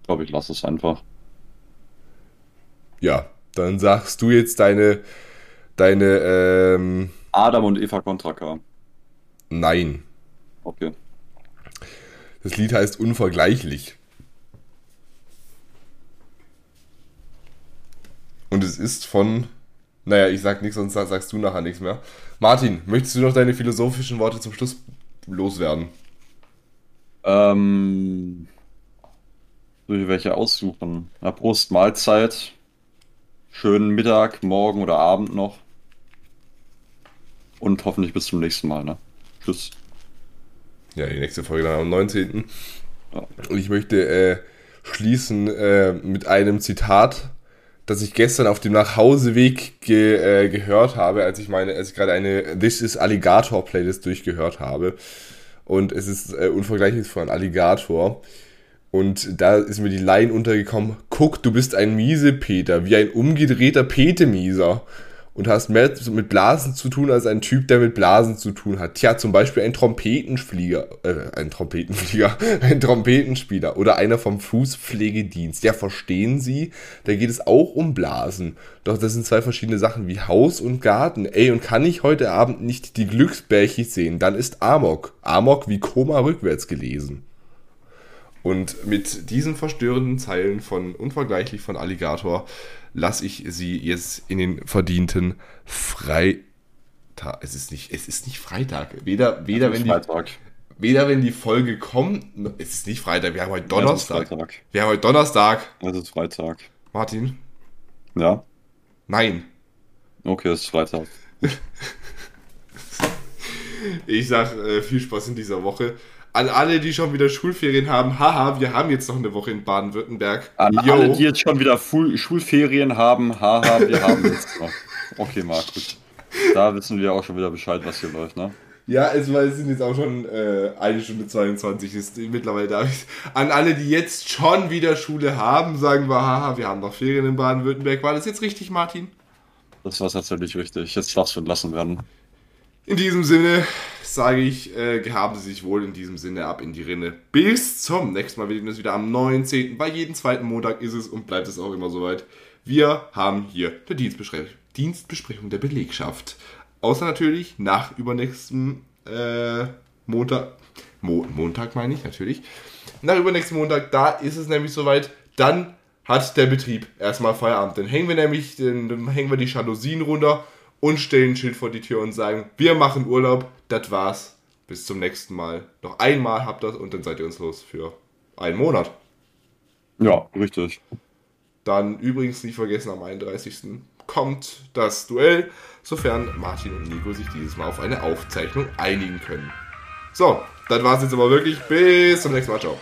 Ich glaube, ich lasse es einfach. Ja, dann sagst du jetzt deine. Deine. Ähm, Adam und Eva Contra K. Nein. Okay. Das Lied heißt Unvergleichlich. Und es ist von naja, ich sag nichts, sonst sagst du nachher nichts mehr. Martin, möchtest du noch deine philosophischen Worte zum Schluss loswerden? Ähm. Soll ich welche aussuchen? Na, Prost, Mahlzeit. Schönen Mittag, Morgen oder Abend noch. Und hoffentlich bis zum nächsten Mal, ne? Tschüss. Ja, die nächste Folge dann am 19. Ja. Und ich möchte äh, schließen äh, mit einem Zitat das ich gestern auf dem Nachhauseweg ge, äh, gehört habe, als ich meine, als ich gerade eine This is Alligator Playlist durchgehört habe. Und es ist äh, unvergleichlich von Alligator. Und da ist mir die Line untergekommen, guck, du bist ein Miesepeter, wie ein umgedrehter Petemieser und hast mehr mit Blasen zu tun als ein Typ, der mit Blasen zu tun hat. Tja, zum Beispiel ein Trompetenflieger, äh, ein Trompetenflieger, ein Trompetenspieler oder einer vom Fußpflegedienst. Ja, verstehen Sie? Da geht es auch um Blasen. Doch das sind zwei verschiedene Sachen wie Haus und Garten. Ey, und kann ich heute Abend nicht die Glücksbärchis sehen, dann ist Amok. Amok wie Koma rückwärts gelesen. Und mit diesen verstörenden Zeilen von Unvergleichlich von Alligator lasse ich sie jetzt in den verdienten Freitag. Es ist nicht, es ist nicht Freitag. Weder, weder wenn Freitag. die. Weder wenn die Folge kommt, es ist nicht Freitag, wir haben heute Donnerstag. Wir haben heute Donnerstag. Es ist Freitag. Martin? Ja? Nein. Okay, es ist Freitag. ich sag äh, viel Spaß in dieser Woche. An alle, die schon wieder Schulferien haben, haha, wir haben jetzt noch eine Woche in Baden-Württemberg. An Yo. alle, die jetzt schon wieder Full Schulferien haben, haha, wir haben jetzt noch. Okay, Marc, gut. Da wissen wir auch schon wieder Bescheid, was hier läuft, ne? Ja, es, es sind jetzt auch schon äh, eine Stunde 22 ist mittlerweile da. An alle, die jetzt schon wieder Schule haben, sagen wir, haha, wir haben noch Ferien in Baden-Württemberg. War das jetzt richtig, Martin? Das war tatsächlich richtig. Jetzt darfst du entlassen werden. In diesem Sinne sage ich, äh, gehaben Sie sich wohl in diesem Sinne ab in die Rinne. Bis zum nächsten Mal. Wir sehen uns wieder am 19. Bei jedem zweiten Montag ist es und bleibt es auch immer soweit. Wir haben hier die Dienstbesprechung, Dienstbesprechung der Belegschaft. Außer natürlich nach übernächsten äh, Montag. Mo Montag meine ich natürlich. Nach übernächsten Montag, da ist es nämlich soweit. Dann hat der Betrieb erstmal Feierabend. Dann hängen wir nämlich, dann hängen wir die Jalousien runter und stellen ein Schild vor die Tür und sagen, wir machen Urlaub, das war's. Bis zum nächsten Mal. Noch einmal habt ihr und dann seid ihr uns los für einen Monat. Ja, richtig. Dann übrigens nicht vergessen, am 31. kommt das Duell, sofern Martin und Nico sich dieses Mal auf eine Aufzeichnung einigen können. So, das war's jetzt aber wirklich. Bis zum nächsten Mal. Ciao.